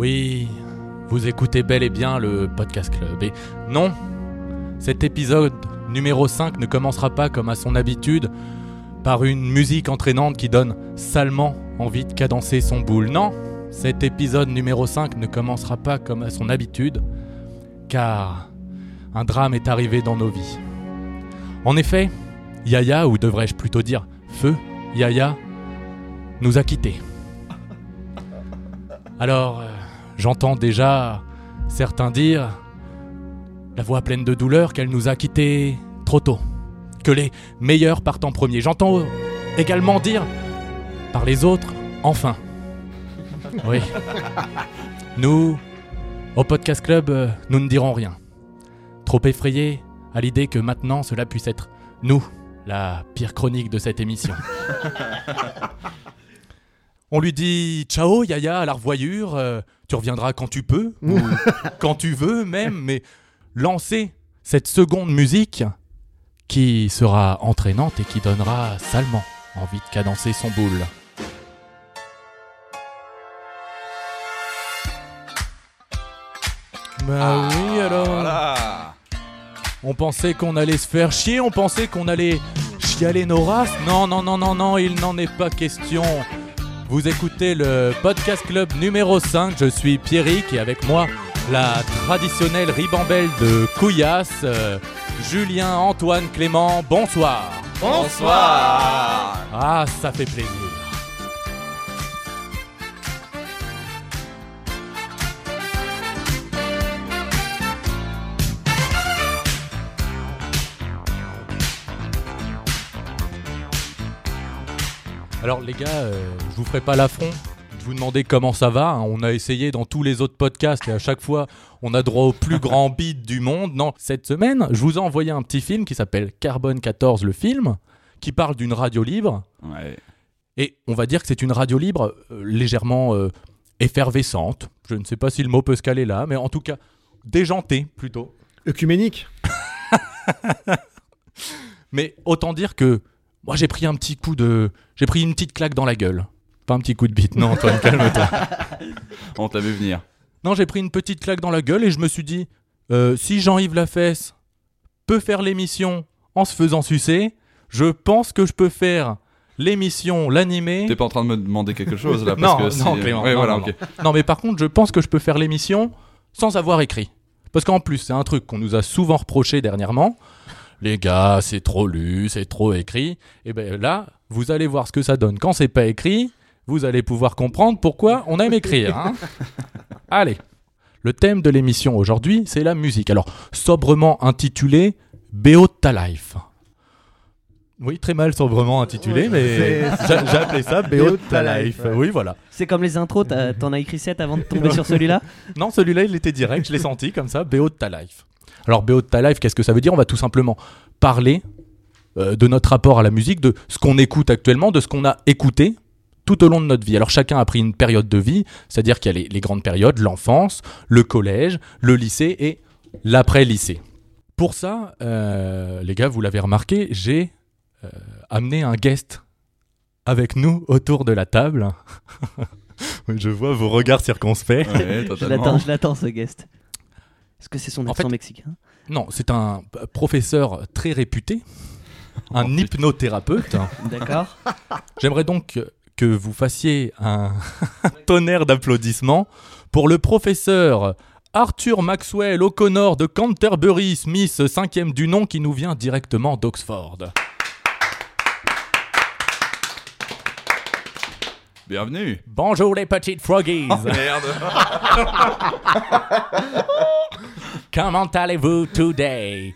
Oui, vous écoutez bel et bien le Podcast Club. Et non, cet épisode numéro 5 ne commencera pas comme à son habitude par une musique entraînante qui donne salement envie de cadencer son boule. Non, cet épisode numéro 5 ne commencera pas comme à son habitude, car un drame est arrivé dans nos vies. En effet, Yaya, ou devrais-je plutôt dire Feu, Yaya, nous a quittés. Alors, euh, j'entends déjà certains dire, la voix pleine de douleur, qu'elle nous a quittés trop tôt, que les meilleurs partent en premier. J'entends également dire, par les autres, enfin. Oui. Nous, au Podcast Club, nous ne dirons rien. Trop effrayés à l'idée que maintenant cela puisse être nous, la pire chronique de cette émission. On lui dit ciao Yaya à la revoyure, euh, tu reviendras quand tu peux, ou quand tu veux même, mais lancer cette seconde musique qui sera entraînante et qui donnera salement envie de cadencer son boule. Bah oui alors. Voilà. On pensait qu'on allait se faire chier, on pensait qu'on allait chialer nos races. Non, non, non, non, non, il n'en est pas question. Vous écoutez le podcast club numéro 5. Je suis Pierrick et avec moi la traditionnelle ribambelle de Couillasse, euh, Julien, Antoine, Clément. Bonsoir. Bonsoir. Ah, ça fait plaisir. Alors les gars, euh, je vous ferai pas l'affront de vous demander comment ça va. hein. On a essayé dans tous les autres podcasts et à chaque fois on a droit au plus grand beat du monde. Non, cette semaine, je vous ai envoyé un petit film qui s'appelle Carbone 14 le film, qui parle d'une radio libre. Ouais. Et on va dire que c'est une radio libre euh, légèrement euh, effervescente. Je ne sais pas si le mot peut se caler là, mais en tout cas déjantée plutôt. Œcuménique. Mais autant dire que moi j'ai pris un petit coup de, j'ai pris une petite claque dans la gueule. Pas un petit coup de bite, non Antoine, calme-toi. On t'a vu venir. Non, j'ai pris une petite claque dans la gueule et je me suis dit, euh, si Jean-Yves Lafesse peut faire l'émission en se faisant sucer, je pense que je peux faire l'émission, l'animer. T'es pas en train de me demander quelque chose là parce non, que si- non, Clément, Ouais, non, voilà, non, ok. non. Non, mais par contre, je pense que je peux faire l'émission sans avoir écrit. Parce qu'en plus, c'est un truc qu'on nous a souvent reproché dernièrement. Les gars, c'est trop lu, c'est trop écrit. Et bien là, vous allez voir ce que ça donne quand c'est pas écrit. Vous allez pouvoir comprendre pourquoi on aime écrire. hein. allez. Le thème de l'émission aujourd'hui, c'est la musique. Alors, sobrement intitulé BO de ta life. Oui, très mal sobrement intitulé, Ouais, mais j'ai appelé ça BO de ta life. ouais. Oui, voilà. C'est comme les intros, t'en as écrit 7 avant de tomber sur celui-là? Non, celui-là, il était direct, je l'ai senti comme ça, BO de ta life. Alors, BO de ta life, qu'est-ce que ça veut dire? On va tout simplement parler euh, de notre rapport à la musique, de ce qu'on écoute actuellement, de ce qu'on a écouté tout au long de notre vie. Alors, chacun a pris une période de vie, c'est-à-dire qu'il y a les, les grandes périodes, l'enfance, le collège, le lycée et l'après-lycée. Pour ça, euh, les gars, vous l'avez remarqué, j'ai euh, amené un guest avec nous autour de la table. je vois vos regards circonspects. Ouais, Je totalement. l'attends, je l'attends ce guest. Est-ce que c'est son En accent fait- mexicain? Non, c'est un p- professeur très réputé, un Oh, putain. hypnothérapeute. D'accord. J'aimerais donc que vous fassiez un tonnerre d'applaudissements pour le professeur Arthur Maxwell O'Connor de Canterbury Smith, cinquième du nom, qui nous vient directement d'Oxford. Bienvenue. Bonjour les petites froggies, Merde. comment allez-vous today?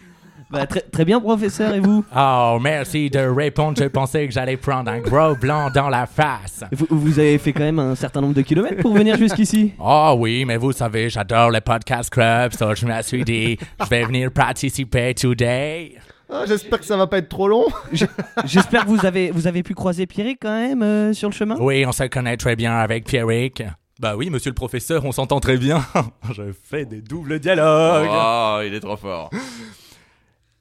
Bah, très, très bien, professeur, et vous? Oh, merci de répondre, je pensais que j'allais prendre un gros blanc dans la face. vous Vous avez fait quand même un certain nombre de kilomètres pour venir jusqu'ici Oh oui, mais vous savez, j'adore le podcast club, so je me suis dit, je vais venir participer today. Ah, J'espère que ça va pas être trop long. J'espère que vous avez, vous avez pu croiser Pierrick quand même euh, sur le chemin Oui, on se connaît très bien avec Pierrick. Bah oui, monsieur le professeur, on s'entend très bien. je fais des doubles dialogues. Oh, il est trop fort.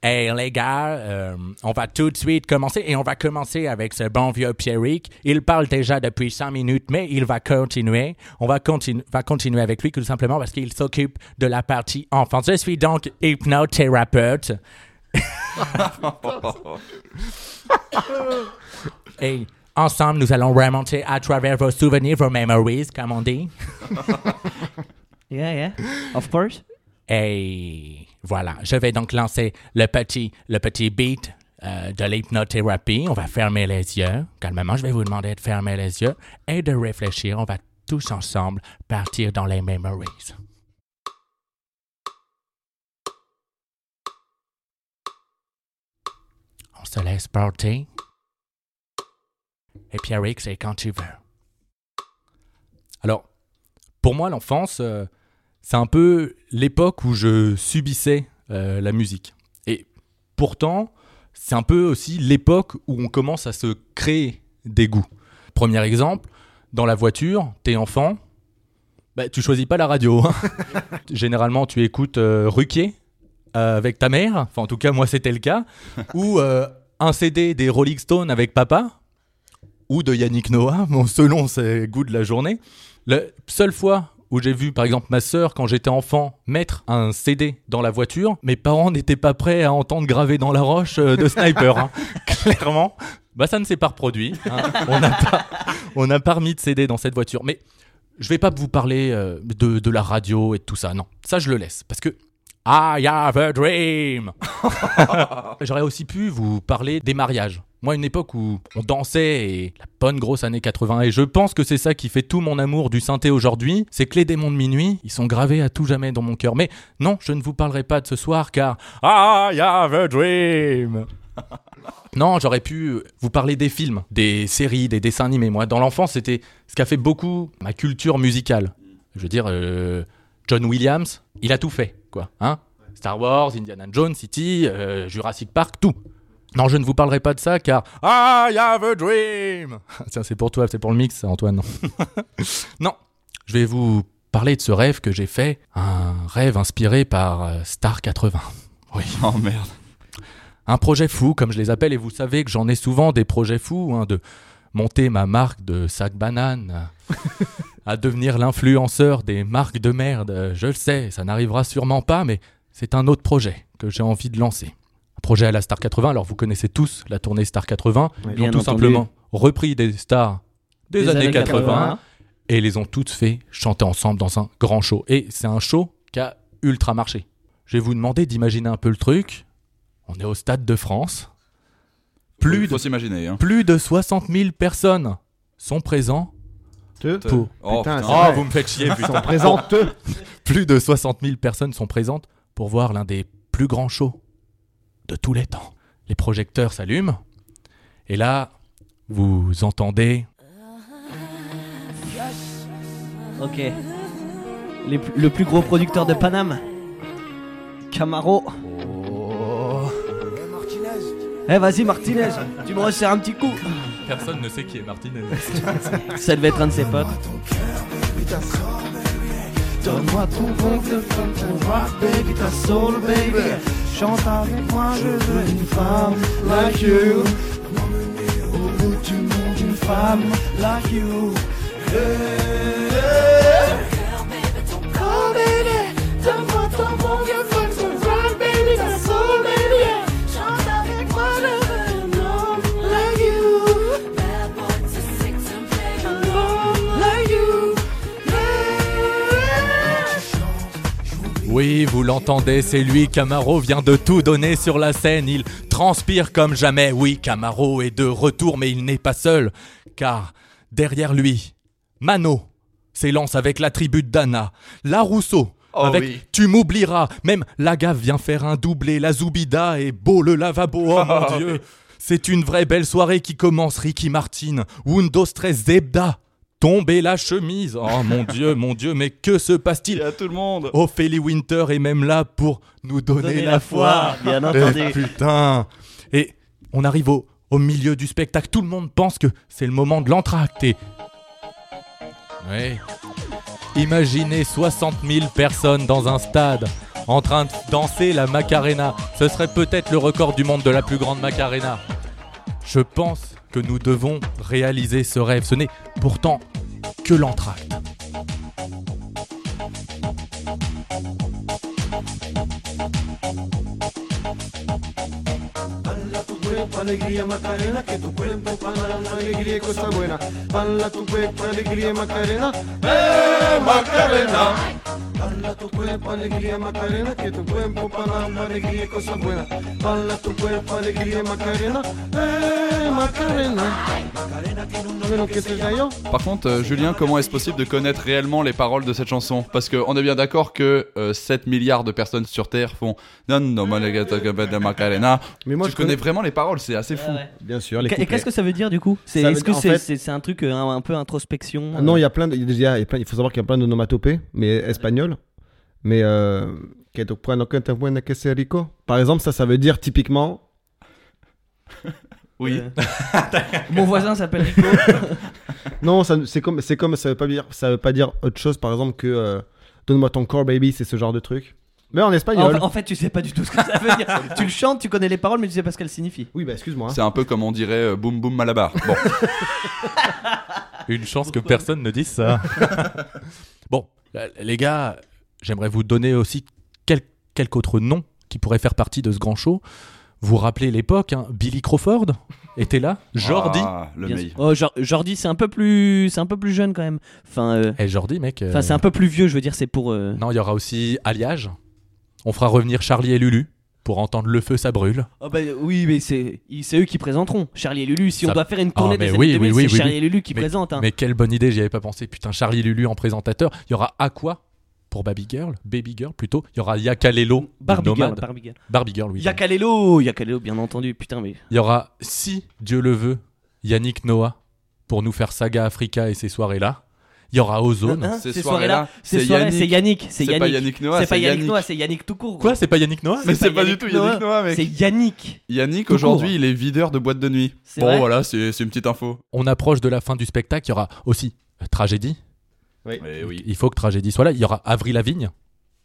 Hey les gars, euh, on va tout de suite commencer et on va commencer avec ce bon vieux Pierrick. Il parle déjà depuis 5 minutes, mais il va continuer. On va, continu- va continuer avec lui tout simplement parce qu'il s'occupe de la partie enfance. Je suis donc hypnothérapeute. et ensemble, nous allons remonter à travers vos souvenirs, vos memories, comme on dit. Yeah, yeah. Of course. Et voilà, je vais donc lancer le petit, le petit beat euh, de l'hypnothérapie. On va fermer les yeux. Calmement, je vais vous demander de fermer les yeux et de réfléchir. On va tous ensemble partir dans les memories. On se laisse porter. Et Pierrick, c'est quand tu veux. Alors, pour moi, l'enfance, euh, c'est un peu l'époque où je subissais euh, la musique. Et pourtant, c'est un peu aussi l'époque où on commence à se créer des goûts. Premier exemple, dans la voiture, t'es enfant, bah, tu choisis pas la radio. hein. Généralement, tu écoutes euh, Ruquier euh, avec ta mère, enfin en tout cas moi c'était le cas, ou euh, un CD des Rolling Stones avec papa, ou de Yannick Noah, bon, selon ses goûts de la journée. La seule fois où j'ai vu, par exemple, ma sœur, quand j'étais enfant, mettre un CD dans la voiture, mes parents n'étaient pas prêts à entendre graver dans la roche euh, de Sniper. hein. Clairement, bah, ça ne s'est pas reproduit. hein. On n'a pas, on pas remis de CD dans cette voiture. Mais je vais pas vous parler euh, de, de la radio et de tout ça. Non, ça, je le laisse. Parce que I have a dream. J'aurais aussi pu vous parler des mariages. Moi, une époque où on dansait et la bonne grosse année 80. Et je pense que c'est ça qui fait tout mon amour du synthé aujourd'hui. C'est que les démons de minuit, ils sont gravés à tout jamais dans mon cœur. Mais non, je ne vous parlerai pas de ce soir car I have a dream. Non, j'aurais pu vous parler des films, des séries, des dessins animés. Moi, dans l'enfance, c'était ce qui a fait beaucoup ma culture musicale. Je veux dire, euh, John Williams, il a tout fait, quoi. Hein Star Wars, Indiana Jones, City, euh, Jurassic Park, tout. Non, je ne vous parlerai pas de ça car I have a dream. Tiens, c'est pour toi, c'est pour le mix, ça, Antoine. non, je vais vous parler de ce rêve que j'ai fait, un rêve inspiré par euh, Star 80. Oui. Oh merde. Un projet fou, comme je les appelle, et vous savez que j'en ai souvent des projets fous, hein, de monter ma marque de sac banane, à devenir l'influenceur des marques de merde. Je le sais, ça n'arrivera sûrement pas, mais c'est un autre projet que j'ai envie de lancer. Un projet à la Star 80, alors vous connaissez tous la tournée Star 80, Oui, ils ont tout entendu. simplement repris des stars des, années, 80, et les ont toutes fait chanter ensemble dans un grand show. Et c'est un show qui a ultra marché. Je vais vous demander d'imaginer un peu le truc. On est au Stade de France. Plus faut s'imaginer. Hein. plus de 60 000 personnes sont présents Te. pour... Oh, Putain, putain. c'est Oh, vous me faites chier, putain. sont présents, te. Plus de 60 000 personnes sont présentes pour voir l'un des plus grands shows de tous les temps. Les projecteurs s'allument. Et là, vous entendez... Ok. Les le plus gros producteur de Paname. Camaro. Eh vas-y Martinez, tu me resserres un petit coup. Personne ne sait qui est Martinez. Ça devait être un de ses potes. Donne-moi ton bon vieux fun, ton rock, baby, ta soul, baby. Chante avec moi, je veux une femme like you. Au bout du monde, une femme like you. Yeah. Oui, vous l'entendez, c'est lui, Camaro vient de tout donner sur la scène, il transpire comme jamais. Oui, Camaro est de retour, mais il n'est pas seul, car derrière lui, Mano s'élance avec la tribu de Dana, la Rousseau. Oh avec oui. Tu m'oublieras, même la gaffe vient faire un doublé, la Zoubida est beau le lavabo, oh mon dieu. C'est une vraie belle soirée qui commence, Ricky Martin, Windows 13 Zebda, tomber la chemise. Oh mon dieu, mon dieu, mais que se passe-t-il Il y a tout le monde. Ophélie Winter est même là pour nous donner, Donner la, la foi. foi, bien Eh, entendu. putain. Et on arrive au, au milieu du spectacle. Tout le monde pense que c'est le moment de l'entracte. Et... Ouais. Imaginez 60 000 personnes dans un stade. en train de danser la Macarena. Ce serait peut-être le record du monde de la plus grande Macarena. Je pense que nous devons réaliser ce rêve. Ce n'est pourtant que cuerpo, alegría Macarena, que tu cuerpo para la alegría y cosa buena. Balla tu cuerpo, alegría Macarena, eh Macarena. Tu cuerpo, alegría Macarena, que tu cuerpo para la alegría y cosa buena. Balla tu cuerpo, alegría Macarena, eh Macarena. Par contre, euh, Julien, comment est-ce possible de connaître réellement les paroles de cette chanson? Parce qu'on est bien d'accord que euh, 7 milliards de personnes sur Terre font Non, non, Macarena. Mais moi, tu je connais connais. vraiment les paroles, c'est assez fou. Bien sûr, les Et qu'est-ce que ça veut dire du coup? C'est veut est-ce que c'est fait- c'est- c'est un truc euh, un, un peu introspection Ah Non, il y a plein de. Il y a déjà- il y a plein- il faut savoir qu'il y a plein d'onomatopées, mais espagnoles. Mais. Euh, que tu puedes- que te puedes- que c'est rico. Par exemple, ça, ça veut dire typiquement. Oui. Euh, Mon voisin s'appelle Rico. Non, ça- c'est comme, c'est comme, ça veut pas dire, ça veut pas dire autre chose. Par exemple que euh, donne-moi ton corps, baby, c'est ce genre de truc. Mais en espagnol. en fait, tu sais pas du tout ce que ça veut dire. tu le chantes, tu connais les paroles, mais tu sais pas ce qu'elles signifient. Oui, bah excuse-moi. C'est un peu comme on dirait euh, Boum Boum Malabar. Bon, Une chance que personne ne dise ça. bon, les gars, j'aimerais vous donner aussi quel, quelque autre nom qui pourrait faire partie de ce grand show. Vous vous rappelez l'époque, hein, Billy Crawford était là, Jordi. Ah, le. Oh, Jor- Jordi, c'est un peu plus, c'est un peu plus jeune quand même. Enfin, euh, Eh Jordi, mec. euh, enfin, c'est un peu plus vieux. Je veux dire, c'est pour. euh, Non, il y aura aussi Alliage. On fera revenir Charlie et Lulu pour entendre le feu, ça brûle. Oh bah oui, mais c'est ils- c'est eux qui présenteront. Charlie et Lulu. Si Ça- on doit faire une tournée Ah, mais des oui, années 2000, oui, oui, c'est oui, Charlie oui. et Lulu qui Mais- présentent. hein. Mais quelle bonne idée, j'y avais pas pensé. Putain, Charlie et Lulu en présentateur. Il y aura Aqua pour Baby Girl, Baby Girl plutôt. Il y aura Yakalelo, Barbie Girl. Barbie Girl. Barbie Girl, oui. Yakalelo, Yakalelo, bien entendu. Putain, mais Il y aura, si Dieu le veut, Yannick Noah pour nous faire Saga Africa et ces soirées-là. Il y aura Ozone. Hein, Ces ces soirées-là, soirées-là, ces c'est soirées, Yannick. c'est Yannick, c'est C'est pas Yannick. Noah, C'est pas c'est Yannick. Noah, c'est Yannick tout court. Quoi, c'est pas Yannick Noah Mais c'est pas du tout Yannick Noah, mec. C'est Yannick. Yannick, aujourd'hui, il est videur de boîte de nuit. Bon, vrai voilà, c'est c'est une petite info. On approche de la fin du spectacle. Il y aura aussi euh, Tragédie. Eh oui. Il faut que Tragédie soit là. Il y aura Avril Lavigne.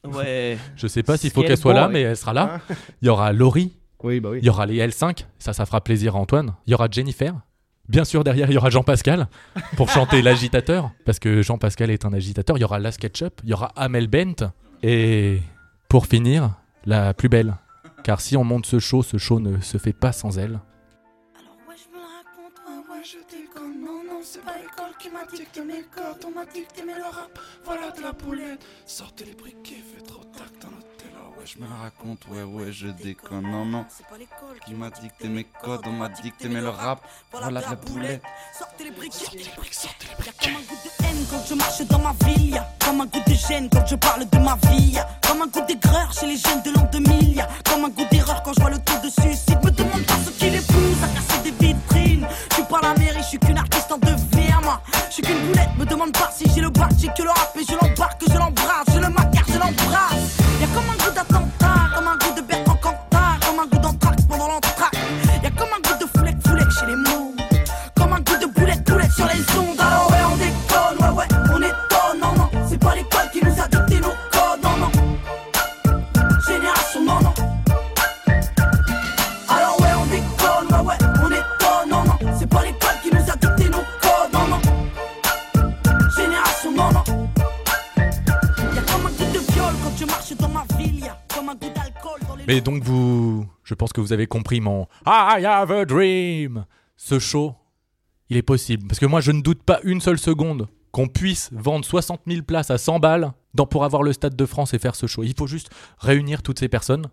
Ouais. Je sais pas s'il faut qu'elle soit là, mais elle sera là. Il y aura Laurie. Oui, bah oui. Il y aura les L5. Ça, ça fera plaisir à Antoine. Il y aura Jennifer. Bien sûr, derrière, il y aura Jean-Pascal pour chanter l'agitateur. Parce que Jean-Pascal est un agitateur. Il y aura la SketchUp. Il y aura Amel Bent. Et pour finir, la plus belle. Car si on monte ce show, ce show ne se fait pas sans elle. Dicté mes codes On m'a dicté mais le rap, voilà de la boulette. Sortez les briquets, faites trop tac dans notre là Ouais je me raconte, ouais ouais je déconne. Non non. C'est pas l'école qui m'a dicté mes codes On m'a dicté mais le rap, voilà de la boulette. Sortez les briquets, sortez les briquets, sortez les briquets Y'a comme un goût de haine quand je marche dans ma ville. Y'a comme un goût de gêne quand je parle de ma vie. Y'a comme un goût d'aigreur chez les jeunes de l'an 2000 Y'a comme un goût d'erreur quand je vois le taux de suicide. Me demande pas ce qui les pousse à casser des vitrines. Je suis pas la mairie, je suis qu'une artiste en devenir boulette, me demande pas si j'ai le bac J'ai que le rap et je Mais donc vous, je pense que vous avez compris mon I have a dream. Ce show, il est possible parce que moi je ne doute pas une seule seconde qu'on puisse vendre 60 000 places à 100 balles dans, pour avoir le stade de France et faire ce show. Il faut juste réunir toutes ces personnes,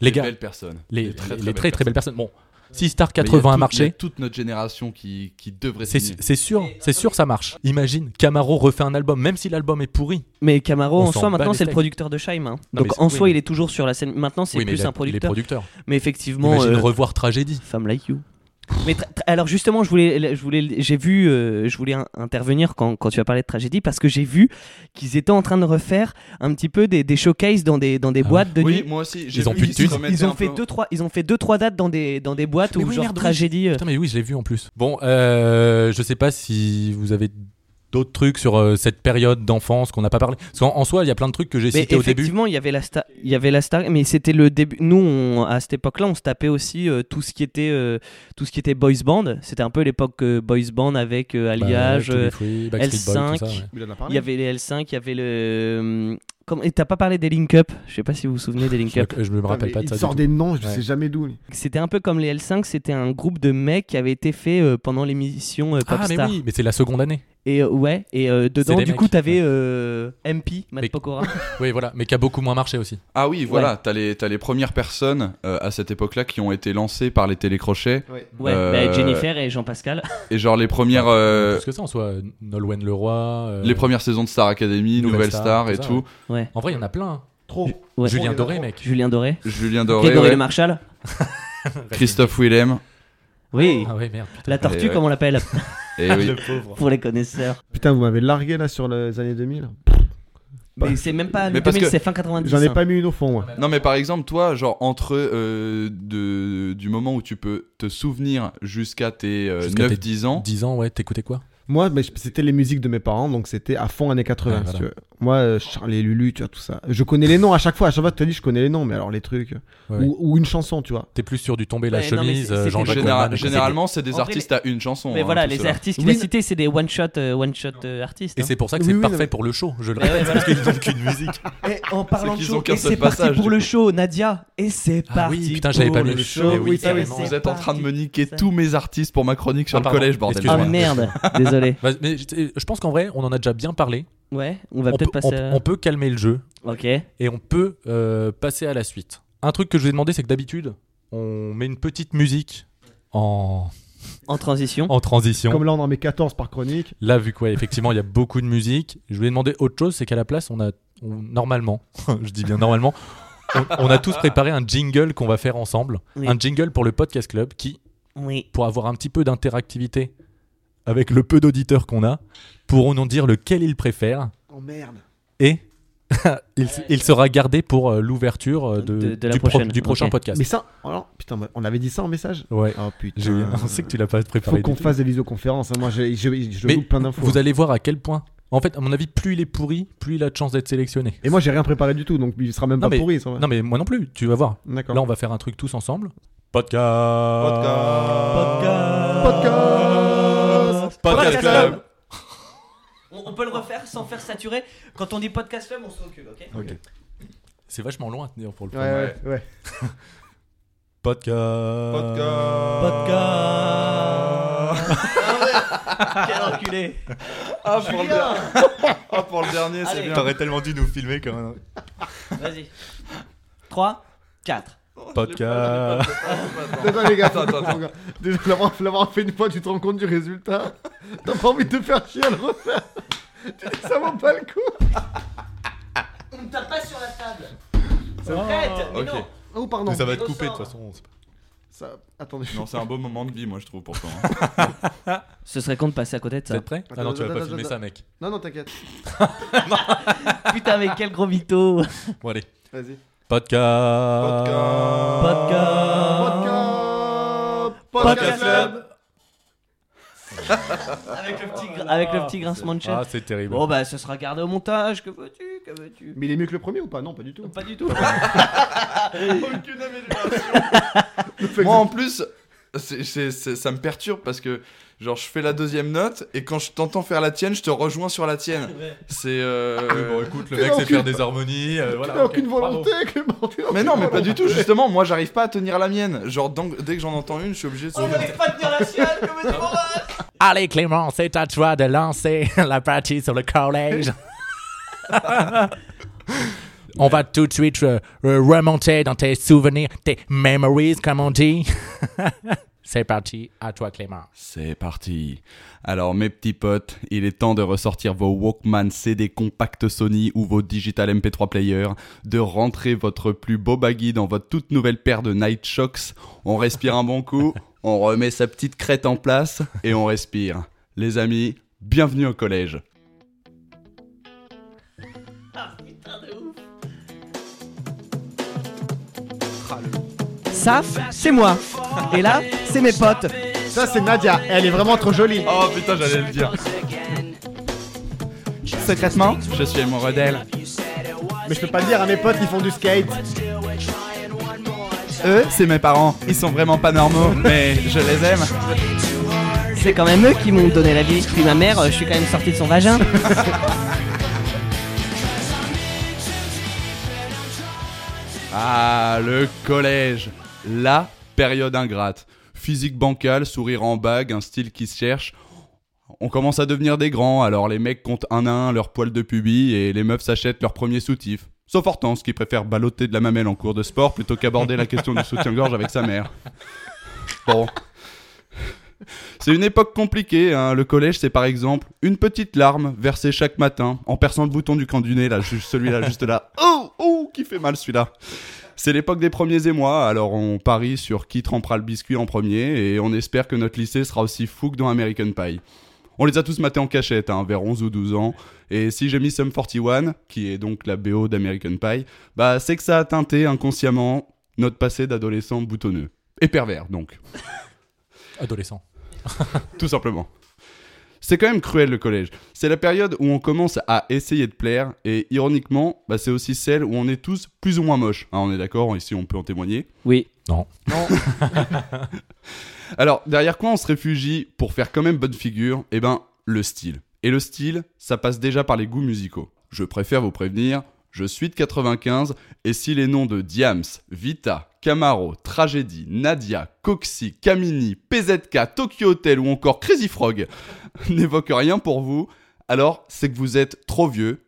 les gars, belles personnes. les, les très, très belles belles personnes. Bon, si Star Mais il y 80 a toute- Il y a marché. toute notre génération qui, qui devrait C'est signer. c'est sûr, c'est sûr, ça marche. Imagine, Camaro refait un album, même si l'album est pourri. Mais Camaro On en soi maintenant c'est le producteur de Scheim. hein. Donc en soi il est toujours sur la scène. Maintenant c'est Oui, plus un il est producteur. producteur. Mais effectivement, Imagine euh, revoir Tragédie. Femme like you. Mais alors justement, je voulais, je voulais, j'ai vu, euh, je voulais in- intervenir quand, quand tu as parlé de tragédie parce que j'ai vu qu'ils étaient en train de refaire un petit peu des, des showcases dans des, dans des Ah boîtes de Oui, nuit. moi aussi. j'ai Ils ont vu plus de Ils ont fait peu- deux trois, ils ont fait deux trois dates dans des dans des boîtes Mais où oui, genre merde, oui. tragédie. euh, Putain, mais oui, je l'ai vu en plus. Bon, euh, je sais pas si vous avez d'autres trucs sur euh, cette période d'enfance qu'on n'a pas parlé Parce qu'en en soi, il y a plein de trucs que j'ai cités au début. effectivement, il y avait la star, il y avait la star, mais c'était le début. Nous, on- à cette époque-là, on se tapait aussi euh, tout ce qui était euh, tout ce qui était boys band. C'était un peu l'époque euh, boys band avec euh, Bah, Alliage. Too Be euh, Free, Backstreet Boys, tout ça, L5. ouais. Il y avait les L5, il y avait le. euh, Comme... Et t'as pas parlé des Link Up? Je sais pas si vous vous souvenez des Link Up. Je, je me Putain, rappelle pas de il ça. sort des noms, je Ouais. sais jamais d'où. C'était un peu comme les L5, c'était un groupe de mecs qui avait été fait euh, pendant l'émission euh, Ah, mais Popstar. oui, mais c'est la seconde année. Et euh, ouais, et euh, dedans, du mecs, coup, t'avais ouais. euh, MP, Matt Mais- Pokora. Oui, voilà, mais qui a beaucoup moins marché aussi. Ah oui, voilà, t'as les, t'as les premières personnes euh, à cette époque-là qui ont été lancées par les télécrochets. Ouais, Euh, bah, Jennifer et Jean-Pascal. Et genre les premières, euh, Plus que ça en soi. Nolwenn Leroy. euh, les premières saisons de Star Academy, Nouvelle Nouvelle Star, Star, tout et ça, tout. Ouais. En vrai, il y en a plein. hein. Trop. Ouais. Julien Doré, mec. Julien Doré. Julien Grégory Doré, ouais. Le Marchal. Christophe Willem. Oui. Ah ouais, merde. putain. La tortue, Et ouais. comme on l'appelle, Et oui. Le pauvre. pour les connaisseurs. Putain, vous m'avez largué là sur les années 2000. Mais c'est même pas Mais 2000, parce que- c'est fin 90. J'en ai hein. pas mis une au fond, moi. Non mais par exemple toi genre entre euh, de, du moment où tu peux te souvenir jusqu'à tes euh, Jusqu'à tes 9-10 ans 10 ans, ouais, t'écoutais quoi? Moi, mais c'était les musiques de mes parents, donc c'était à fond années 80. Ouais, si voilà. tu veux. Moi, euh, Charlie et Lulu, tu vois, tout ça. Je connais les noms à chaque fois. À chaque fois, tu as dit, je connais les noms, mais alors les trucs. Ouais. Ou, ou une chanson, tu vois. T'es plus sûr du tomber la Ouais, chemise, euh, Général- généralement c'est des En vrai, artistes à une chanson Mais hein, voilà, les cela. artistes qu'il Oui, a cités, c'est des one-shot one shot euh, artistes. Et hein. c'est pour ça que Oui, c'est oui, parfait mais- pour le show, je le répète, ouais, parce qu'ils n'ont qu'une musique. Et en parlant de show, et c'est parti pour le show, Nadia. Et c'est Ah parti. oui, putain, j'avais pour pas le vu. show. Carrément. c'est Vous êtes en train de me niquer tous mes artistes pour ma chronique sur Ah, le collège bordel. Ah merde, désolé. Mais je pense qu'en vrai, on en a déjà bien parlé. Ouais, on va peut, peut-être passer. on- à- on peut calmer le jeu Ok. et on peut euh, passer à la suite. Un truc que je vous ai demandé, c'est que d'habitude, on met une petite musique en, En transition. en transition. Comme là, on en met 14 par chronique. Là, vu quoi, effectivement, il y a beaucoup de musique. Je voulais demander autre chose, c'est qu'à la place, on a on- normalement, je dis bien normalement, on, on a tous préparé un jingle qu'on va faire ensemble, Oui. un jingle pour le podcast club qui, Oui. pour avoir un petit peu d'interactivité avec le peu d'auditeurs qu'on a, pourront nous dire lequel ils préfèrent Oh merde. et il, il sera gardé pour euh, l'ouverture euh, de, De- de la du, pro- prochaine, du prochain podcast. Mais ça, alors, putain, on avait dit ça en message Ouais. Oh putain. On sait que tu l'as pas Faut préparé. qu'on du tout. fasse des visioconférences. hein. Moi, je, je, je Mais loupe plein d'infos. Vous allez voir à quel point. En fait, à mon avis, plus il est pourri, plus il a de chances d'être sélectionné. Et moi, j'ai rien préparé du tout, donc il sera même Non, pas mais- pourri. ça. Non, mais moi non plus, tu vas voir. D'accord. Là, on va faire un truc tous ensemble. Podcast. Podcast. Podcast Club. On, on peut le refaire sans faire saturer. Quand on dit podcast club, on se recule, ok Ok. C'est vachement loin à tenir pour le Ouais, faire. ouais, ouais. Podcast. Quel enculé Ah pour, le... ah, pour le dernier c'est bien. T'aurais tellement dû nous filmer quand même. Vas-y. 3, 4. Podcast. Attends, les gars, Attends, attends, attends, attends. Déjà, l'avoir l'avoir fait une fois, tu te rends compte du résultat? T'as pas envie de te faire chier à le refaire? Tu dis que ça vaut pas le coup. On ne tape pas sur la table. Oh, Arrête Mais non Oh, pardon. Mais ça va être coupé de toute façon. Ça... Attendez. Non c'est un beau moment de vie moi je trouve pourtant. Ce serait con de passer à côté de ça. êtes prêts Ah non, tu vas pas filmer ça, mec. Non, non, t'inquiète. Putain, mais quel gros mytho Bon, allez. Vas-y. Podcast. Podcast Podcast. Club avec, le petit, gr- avec le petit grincement de chaîne. Ah, c'est terrible. Bon, bah, ce sera gardé au montage. Que veux-tu Que veux-tu Mais il est mieux que le premier ou pas? Non, pas du tout. Pas du tout. Aucune amélioration. Moi en plus, c'est- c'est- c'est- ça me perturbe parce que genre je fais la deuxième note et quand je t'entends faire la tienne, je te rejoins sur la tienne. C'est euh, Bon, écoute, le mec sait aucune- faire des harmonies. euh, voilà, n'as ok, aucune volonté, Clément. tu n'as Mais non, mais pas du tout. Justement, moi j'arrive pas à tenir la mienne. Genre donc, dès que j'en entends une, je suis obligé de. On n'arrive pas à tenir la sienne, fasse Allez, Clément, c'est à toi de lancer la partie sur le collège. On va tout de suite euh, euh, remonter dans tes souvenirs, tes memories, comme on dit. c'est parti, à toi, Clément. C'est parti. Alors mes petits potes, il est temps de ressortir vos Walkman CD compact Sony ou vos digital MP3 player, de rentrer votre plus beau baggy dans votre toute nouvelle paire de Night Shocks. On respire un bon coup, on remet sa petite crête en place et on respire. Les amis, bienvenue au collège. Ça, c'est moi. Et là, c'est mes potes. Ça, c'est Nadia. Elle est vraiment trop jolie. Oh putain, j'allais le dire. secrètement, je suis amoureux d'elle. Mais je peux pas le dire à mes potes qui font du skate. Eux, c'est mes parents. Ils sont vraiment pas normaux, mais je les aime. C'est quand même eux qui m'ont donné la vie. Puis ma mère, euh, je suis quand même sorti de son vagin. Ah, le collège. La période ingrate. Physique bancale, sourire en bague, un style qui se cherche. On commence à devenir des grands, alors les mecs comptent un à un leurs poils de pubis et les meufs s'achètent leur premier soutif. Sauf Hortense qui préfère balloter de la mamelle en cours de sport plutôt qu'aborder la question du soutien-gorge avec sa mère. Bon. C'est une époque compliquée, hein. le collège c'est par exemple une petite larme versée chaque matin en perçant le bouton du camp du nez, là, celui-là, juste là. Oh, oh, qui fait mal celui-là. C'est l'époque des premiers émois, alors on parie sur qui trempera le biscuit en premier et on espère que notre lycée sera aussi fou que dans American Pie. On les a tous matés en cachette, hein, vers 11 ou 12 ans, et si j'ai mis Sum 41, qui est donc la BO d'American Pie, bah c'est que ça a teinté inconsciemment notre passé d'adolescent boutonneux. Et pervers, donc. Adolescent. Tout simplement. C'est quand même cruel le collège. C'est la période où on commence à essayer de plaire, et ironiquement, bah, c'est aussi celle où on est tous plus ou moins moches. Hein, on est d'accord, ici on peut en témoigner. Oui. Non. Alors, derrière quoi on se réfugie pour faire quand même bonne figure? Eh ben, le style. Et le style, ça passe déjà par les goûts musicaux. Je préfère vous prévenir, je suis de 95, et si les noms de Diams, Vita, Camaro, Tragédie, Nadia, Coxy, Camini, PZK, Tokyo Hotel ou encore Crazy Frog n'évoquent rien pour vous, alors c'est que vous êtes trop vieux,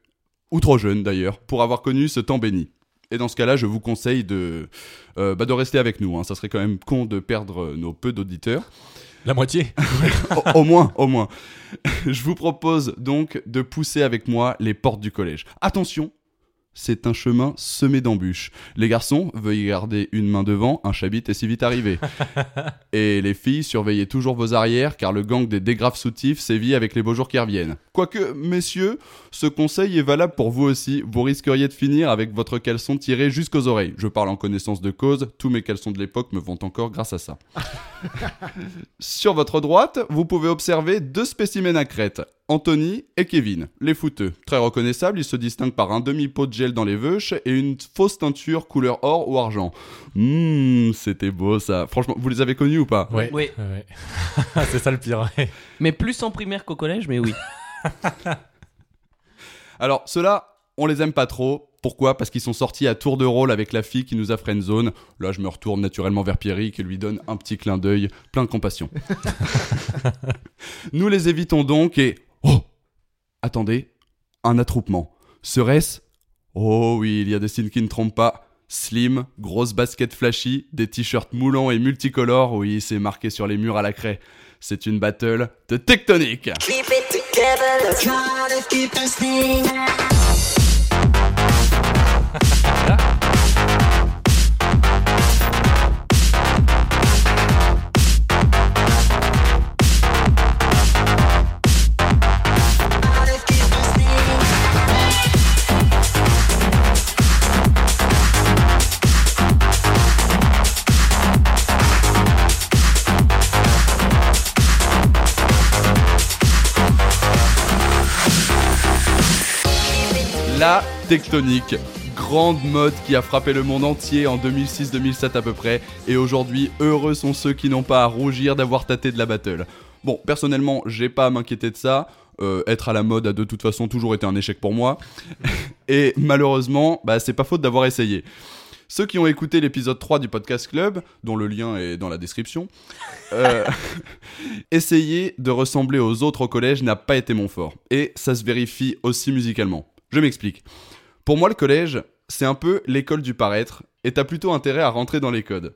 ou trop jeune d'ailleurs, pour avoir connu ce temps béni. Et dans ce cas-là, je vous conseille de, euh, bah, de rester avec nous. hein. Ça serait quand même con de perdre nos peu d'auditeurs. La moitié. au, au moins, au moins. Je vous propose donc de pousser avec moi les portes du collège. Attention, c'est un chemin semé d'embûches. Les garçons, veuillez garder une main devant, un chabit est si vite arrivé. Et les filles, surveillez toujours vos arrières, car le gang des dégrafes soutifs sévit avec les beaux jours qui reviennent. Quoique, messieurs, ce conseil est valable pour vous aussi. Vous risqueriez de finir avec votre caleçon tiré jusqu'aux oreilles. Je parle en connaissance de cause, tous mes caleçons de l'époque me vont encore grâce à ça. Sur votre droite, vous pouvez observer deux spécimens à crête. Anthony et Kevin, les fouteux. Très reconnaissables, ils se distinguent par un demi-pot de gel dans les veuches et une fausse teinture couleur or ou argent. Hum, c'était beau ça. Franchement, vous les avez connus ou pas? Oui. ouais. c'est ça le pire. ouais. Mais plus en primaire qu'au collège, mais oui. Alors, ceux-là, on les aime pas trop. Pourquoi? Parce qu'ils sont sortis à tour de rôle avec la fille qui nous a friendzone. Là, je me retourne naturellement vers Pierry qui lui donne un petit clin d'œil plein de compassion. nous les évitons donc et... Oh Attendez, un attroupement. Serait-ce Oh oui, il y a des signes qui ne trompent pas. Slim, grosse basket flashy, des t-shirts moulants et multicolores, oui, c'est marqué sur les murs à la craie. C'est une battle de tectonique. Tectonique. Grande mode qui a frappé le monde entier en 2006-2007 à peu près, et aujourd'hui, heureux sont ceux qui n'ont pas à rougir d'avoir tâté de la battle. Bon, personnellement, j'ai pas à m'inquiéter de ça. Euh, être à la mode a de toute façon toujours été un échec pour moi. et malheureusement, bah, c'est pas faute d'avoir essayé. Ceux qui ont écouté l'épisode 3 du podcast club, dont le lien est dans la description, euh, essayer de ressembler aux autres au collège n'a pas été mon fort. Et ça se vérifie aussi musicalement. Je m'explique. Pour moi, le collège, c'est un peu l'école du paraître, et t'as plutôt intérêt à rentrer dans les codes.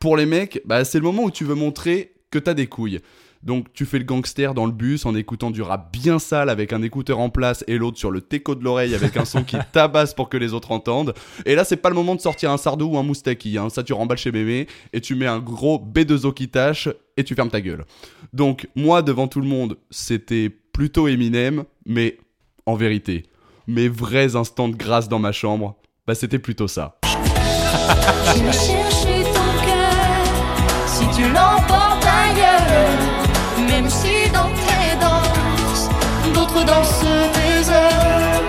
Pour les mecs, bah, c'est le moment où tu veux montrer que t'as des couilles. Donc tu fais le gangster dans le bus en écoutant du rap bien sale avec un écouteur en place et l'autre sur le teco de l'oreille avec un son qui tabasse pour que les autres entendent. Et là c'est pas le moment de sortir un sardou ou un moustaki, hein. ça tu remballes chez mémé et tu mets un gros B2O qui tâche et tu fermes ta gueule. Donc moi devant tout le monde c'était plutôt Eminem, mais en vérité, mes vrais instants de grâce dans ma chambre, bah c'était plutôt ça. J'ai cherché ton cœur, si tu l'emportes ailleurs, même si dans tes danses, d'autres dansent des heures.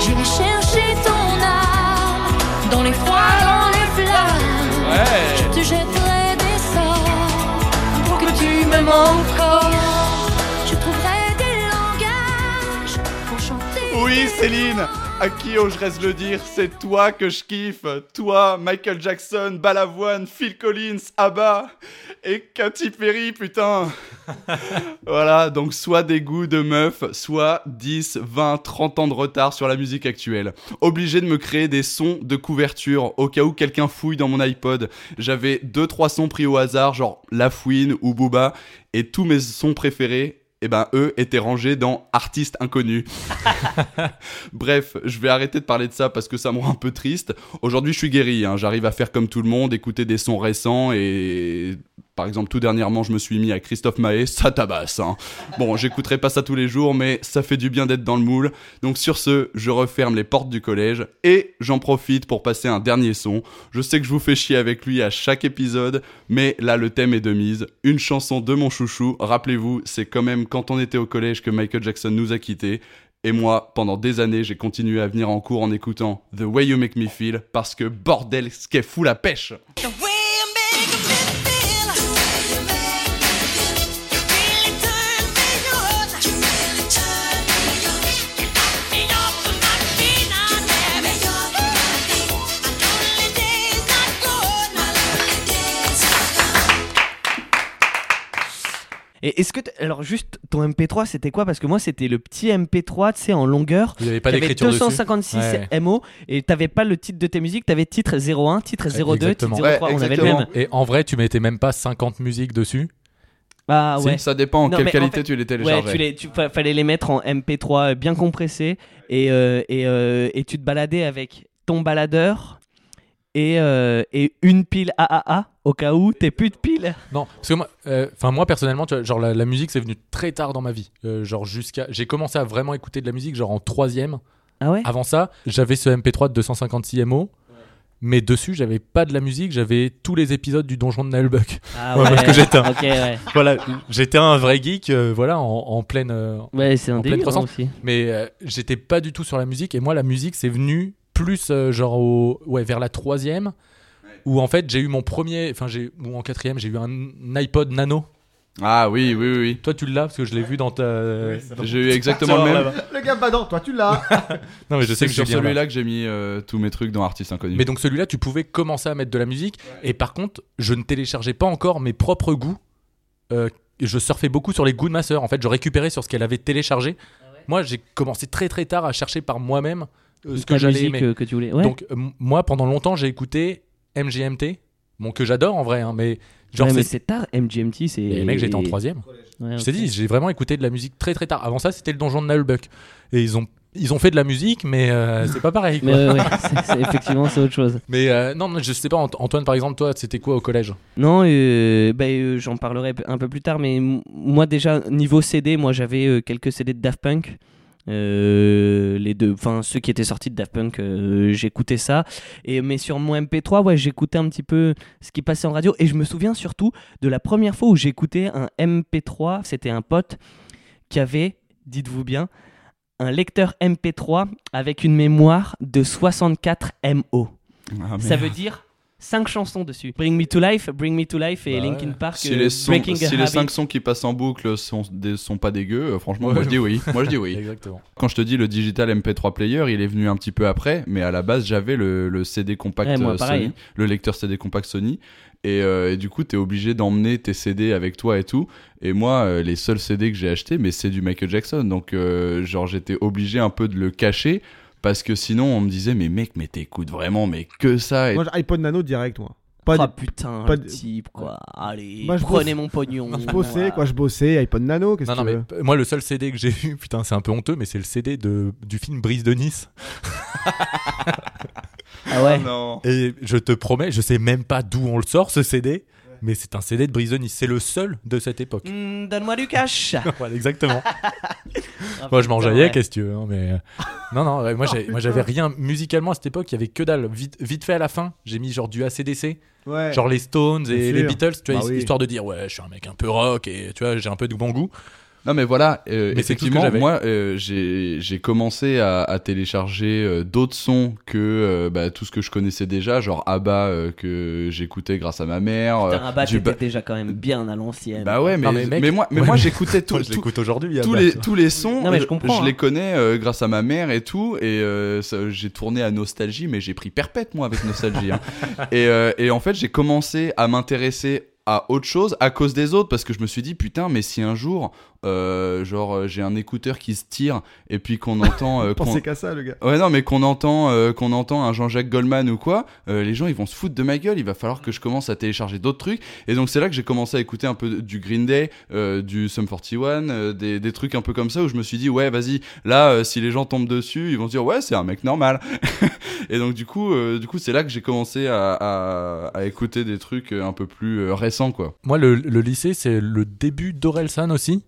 J'irai chercher ton âme, dans les froids, dans les flammes. Ouais. Je te jetterai des sorts pour que tu me manques. Oui, Céline À qui oserais-je le dire? C'est toi que je kiffe. Toi, Michael Jackson, Balavoine, Phil Collins, ABBA et Katy Perry, putain Voilà, donc soit des goûts de meuf, soit 10, 20, 30 ans de retard sur la musique actuelle. Obligé de me créer des sons de couverture au cas où quelqu'un fouille dans mon iPod. J'avais 2-3 sons pris au hasard, genre La Fouine ou Booba, et tous mes sons préférés eh ben eux étaient rangés dans artistes inconnus. Bref, je vais arrêter de parler de ça parce que ça me rend un peu triste. Aujourd'hui, je suis guéri, hein. j'arrive à faire comme tout le monde, écouter des sons récents et par exemple, tout dernièrement, je me suis mis à Christophe Maé, ça tabasse. Hein. Bon, j'écouterai pas ça tous les jours, mais ça fait du bien d'être dans le moule. Donc sur ce, je referme les portes du collège et j'en profite pour passer un dernier son. Je sais que je vous fais chier avec lui à chaque épisode, mais là le thème est de mise. Une chanson de mon chouchou. Rappelez-vous, c'est quand même quand on était au collège que Michael Jackson nous a quittés. Et moi, pendant des années, j'ai continué à venir en cours en écoutant The Way You Make Me Feel parce que bordel, ce qu'est fou la pêche. Et est-ce que. Alors, juste, ton MP3, c'était quoi? Parce que moi, c'était le petit MP3, tu sais, en longueur. Vous n'avez pas T'avais d'écriture dessus? 256 Ouais. MO et t'avais pas le titre de tes musiques, t'avais titre 01, titre 02, Exactement. titre 03, Ouais, on avait le même. Et en vrai, tu mettais même pas 50 musiques dessus? Ah ouais. Ça dépend en Non, quelle en qualité fait- tu les Ouais, téléchargeais. tu les, tu, fa- fallait les mettre en MP3 bien compressé et, euh, et, euh, et tu te baladais avec ton baladeur et, euh, et une pile AAA au cas où t'es plus de pile. Non, parce que moi, euh, enfin moi personnellement, tu vois, genre la, la musique c'est venu très tard dans ma vie. Euh, genre jusqu'à, j'ai commencé à vraiment écouter de la musique genre en troisième. Ah ouais? Avant ça, j'avais ce MP3 de 256 MO. Mais dessus, j'avais pas de la musique, j'avais tous les épisodes du donjon de Nullbuck. Ah Ouais, parce que j'étais un- Ok, ouais. voilà, j'étais un vrai geek, euh, voilà, en, en pleine. Ouais, c'est un délire hein, aussi. mais j'étais pas du tout sur la musique. Et moi, la musique, c'est venu plus euh, genre au, ouais, vers la troisième, où en fait j'ai eu mon premier, enfin j'ai, ou en quatrième, j'ai eu un iPod Nano. Ah oui, oui, oui. Toi, tu l'as parce que je l'ai vu dans ta. J'ai eu exactement le même. Le gars badant, toi tu l'as. Non, mais je sais C'est que sur Julien l'a. celui-là que j'ai mis euh, tous mes trucs dans Artistes Inconnus. Mais donc celui-là, tu pouvais commencer à mettre de la musique. Et par contre, je ne téléchargeais pas encore mes propres goûts. Euh, je surfais beaucoup sur les goûts de ma sœur. En fait, je récupérais sur ce qu'elle avait téléchargé. Moi, j'ai commencé très très tard à chercher par moi-même euh, ce Ta que j'allais euh, que tu voulais. Ouais. Donc euh, moi, pendant longtemps, j'ai écouté MGMT. Bon, que j'adore en vrai, hein, mais genre Ouais, mais c'est- tard, MGMT, c'est. Et mec, j'étais en troisième. Ouais, Je t'ai dit, j'ai vraiment écouté de la musique très très tard. Avant ça, c'était le donjon de Nullbuck. Et ils ont, ils ont fait de la musique, mais euh, c'est pas pareil. Quoi. Mais ouais, ouais, c'est- c'est- effectivement, c'est autre chose. Mais euh, non, je sais pas, Ant- Antoine, par exemple, toi, c'était quoi au collège? Non, euh, bah, euh, j'en parlerai un peu plus tard, mais moi déjà niveau CD, moi j'avais euh, quelques CD de Daft Punk. Euh, les deux, enfin ceux qui étaient sortis de Daft Punk, euh, j'écoutais ça. Et mais sur mon MP3, ouais, j'écoutais un petit peu ce qui passait en radio. Et je me souviens surtout de la première fois où j'écoutais un MP3. C'était un pote qui avait, dites-vous bien, un lecteur MP3 avec une mémoire de 64 MO. Ah, Ça veut dire 5 chansons dessus. Bring Me to Life, Bring Me to Life et Bah Linkin ouais. Park. Si euh, les, sons, Breaking a si les. 5 sons qui passent en boucle sont, des- sont pas dégueux, euh, franchement, Ouais. moi je dis oui. Moi je dis oui. Exactement. Quand je te dis le digital MP3 player, il est venu un petit peu après, mais à la base j'avais le, le CD compact Ouais, moi, euh, pareil. Sony, le lecteur CD compact Sony. Et, euh, et du coup, t'es obligé d'emmener tes CD avec toi et tout. Et moi, euh, les seuls CD que j'ai achetés, mais c'est du Michael Jackson. Donc, euh, genre, j'étais obligé un peu de le cacher parce que sinon, on me disait, mais mec, mais t'écoutes vraiment, mais que ça. Et Moi j'ai iPod Nano direct moi. Pas Ah de- putain, pas de- type quoi. Allez, Moi, je prenez bosse- mon pognon. Je bossais quoi, je bossais, iPod Nano, qu'est-ce Non, que non, tu mais veux moi, le seul CD que j'ai eu, putain, c'est un peu honteux, mais c'est le CD de, du film Brise de Nice. Ah ouais. non. Et je te promets, je sais même pas d'où on le sort, ce CD, mais c'est un CD de Nice. C'est le seul de cette époque. Hmm, Donne-moi du cash. voilà, exactement. Ah, moi, je m'enjaillais, ouais. qu'est-ce que tu veux. hein, mais... euh, Non, non, ouais, moi, j'avais rien. Musicalement, à cette époque, il y avait que dalle. Vite, vite fait à la fin, j'ai mis genre du ACDC, Ouais. genre les Stones et les Beatles, tu vois, Bah oui. histoire de dire, ouais, je suis un mec un peu rock et tu vois, j'ai un peu de bon goût. Non mais voilà, euh, Mais effectivement, moi euh, j'ai j'ai commencé à, à télécharger euh, d'autres sons que euh, bah, tout ce que je connaissais déjà, genre ABBA euh, que j'écoutais grâce à ma mère. euh, Putain, Abba, du déjà quand même bien à l'ancienne. Bah ouais, mais, Non, mais moi, mais Ouais, moi j'écoutais tout, je tout- l'écoute aujourd'hui. tous les tous les sons. Non, mais je les hein. connais euh, grâce à ma mère et tout, et euh, j'ai tourné à nostalgie, mais j'ai pris perpète moi avec nostalgie. hein. et, euh, et en fait, j'ai commencé à m'intéresser à autre chose à cause des autres parce que je me suis dit putain mais si un jour euh, genre euh, j'ai un écouteur qui se tire et puis qu'on entend euh, qu'on- Pensez qu'à ça, le gars. Ouais non mais qu'on entend euh, qu'on entend un Jean-Jacques Goldman ou quoi, les gens ils vont se foutre de ma gueule, il va falloir que je commence à télécharger d'autres trucs. Et donc c'est là que j'ai commencé à écouter un peu du Green Day, du Sum 41, euh, des, des trucs un peu comme ça où je me suis dit ouais vas-y là si les gens tombent dessus ils vont se dire ouais c'est un mec normal. Et donc du coup du coup c'est là que j'ai commencé à, à, à écouter des trucs un peu plus euh, quoi. Moi, le, le lycée, c'est le début d'Orelsan aussi.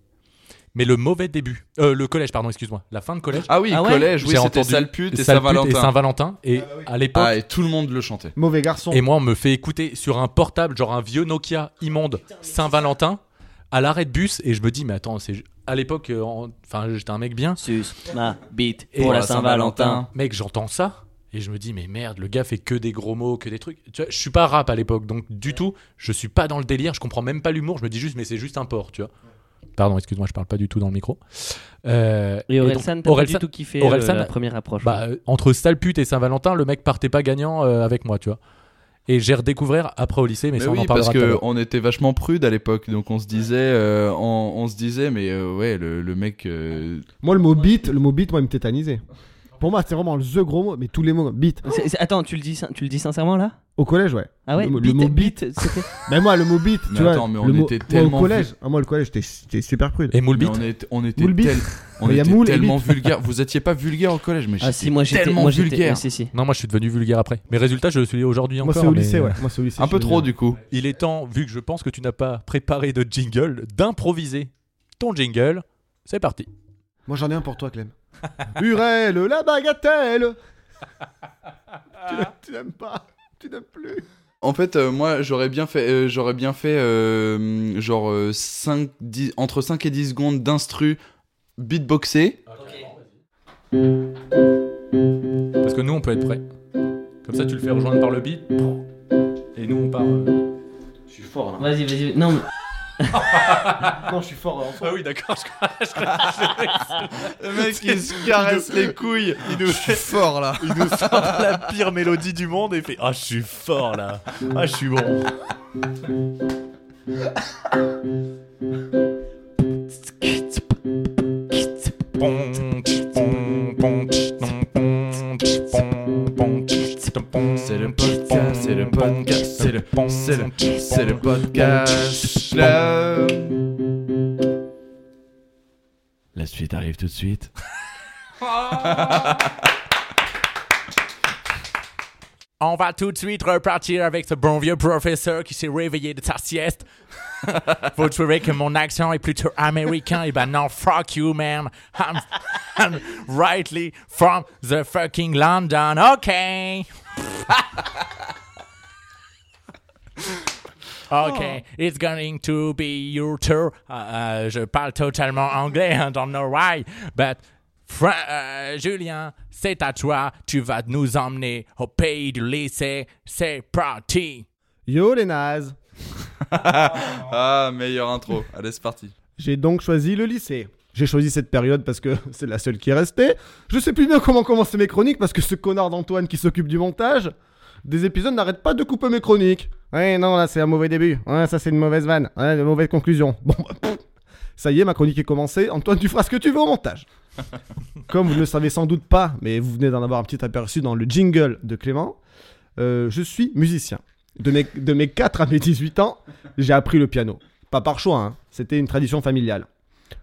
Mais le mauvais début. Euh, le collège, pardon, excuse-moi. La fin de collège. Ah oui Ah ouais collège oui c'était Salpute et Saint-Valentin. Et Saint-Valentin. Et à l'époque. ah et tout le monde le chantait. Mauvais garçon. Et moi, on me fait écouter sur un portable, genre un vieux Nokia immonde Saint-Valentin, à l'arrêt de bus. Et je me dis, mais attends, c'est à l'époque, euh, en- enfin, j'étais un mec bien. Sus, ma bite Et pour la la Saint-Valentin. Saint-Valentin. Mec, j'entends ça. Et je me dis, mais merde, le gars fait que des gros mots, que des trucs. Tu vois, je suis pas rap à l'époque, donc du tout, je suis pas dans le délire, je comprends même pas l'humour. Je me dis juste, mais c'est juste un porc, tu vois. Pardon, excuse-moi, je parle pas du tout dans le micro. Euh, Et Orelsan, t'as pas du tout kiffé Orelsan, euh, la première approche. bah, euh, entre Stalpute et Saint-Valentin, le mec partait pas gagnant euh, avec moi, tu vois. Et j'ai redécouvert après au lycée, mais, Mais ça on oui, en parce parlera à que on était vachement prude à l'époque, donc on se disait, euh, on, on se disait, mais euh, ouais, le, le mec, euh, Moi, le mot beat, le mot beat, moi, il me tétanisait. Pour moi, c'est vraiment le the gros mot, mais tous les mots, beat. C'est- c'est- Attends, tu le dis, sin- tu le dis sincèrement là? Au collège, ouais. Ah ouais Le mot- le beat, mot beat, c'était. Mais moi, le mot beat, Mais tu vois. attends, mais on le mot- était moi, tellement au collège, ah, moi, le collège, j'étais j'étais super prude. Et Moule mais Beat on, est- on était, Moule bite. tel- on Mais y a était moule et tellement bite. vulgaire. Vous étiez pas vulgaire au collège, mais Ah j'étais si, moi j'étais. tellement Moi j'étais. vulgaire. si, si. Non, moi je suis devenu vulgaire après. Mais résultat, je le suis aujourd'hui Moi, encore. c'est au mais- lycée, ouais. Moi, c'est au lycée. Un je peu suis trop devenu- du coup. Il est temps, vu que je pense que tu n'as pas préparé de jingle, d'improviser ton jingle. C'est parti. Moi, j'en ai un pour toi, Clem. Hurel, la bagatelle Tu n'aimes pas Tu n'aimes plus En fait, euh, moi, j'aurais bien fait, euh, j'aurais bien fait euh, genre euh, 5, 10, entre 5 et 10 secondes d'instru beatboxé. Parce que nous, on peut être prêts. Comme ça, tu le fais rejoindre par le beat. Et nous, on part. euh, Je suis fort, là. Vas-y, vas-y. Non, mais- Non, je suis fort, là. Ah oui, d'accord. Le mec, il se caresse les couilles. Il nous, fort là. il nous sort la pire mélodie du monde et fait Ah, je suis fort là. Ah, je suis bon. C'est le podcast, c'est le podcast, c'est le, c'est le, podcast. La suite arrive tout de suite. On va tout de suite repartir avec ce bon vieux professeur qui s'est réveillé de sa sieste. Vous trouvez que mon accent est plutôt américain? Eh ben non, fuck you, man. I'm, I'm rightly from the fucking London. Okay. Okay, it's going to be your tour. Euh, je parle totalement anglais, I don't know why, but Fra- euh, Julien, c'est à toi. Tu vas nous emmener au pays du lycée. C'est parti. Yo, les nazes Ah, meilleure intro. Allez, c'est parti. J'ai donc choisi le lycée. J'ai choisi cette période parce que c'est la seule qui est restée. Je sais plus bien comment commencer mes chroniques parce que ce connard d'Antoine qui s'occupe du montage des épisodes n'arrête pas de couper mes chroniques. Ouais, non, là c'est un mauvais début. Ouais, ça c'est une mauvaise vanne. Ouais, une mauvaise conclusion. Bon, pff. ça y est, ma chronique est commencée. Antoine, tu feras ce que tu veux au montage. Comme vous ne le savez sans doute pas, mais vous venez d'en avoir un petit aperçu dans le jingle de Clément, euh, je suis musicien. De mes, de mes 4 à mes 18 ans, j'ai appris le piano. Pas par choix, hein. c'était une tradition familiale.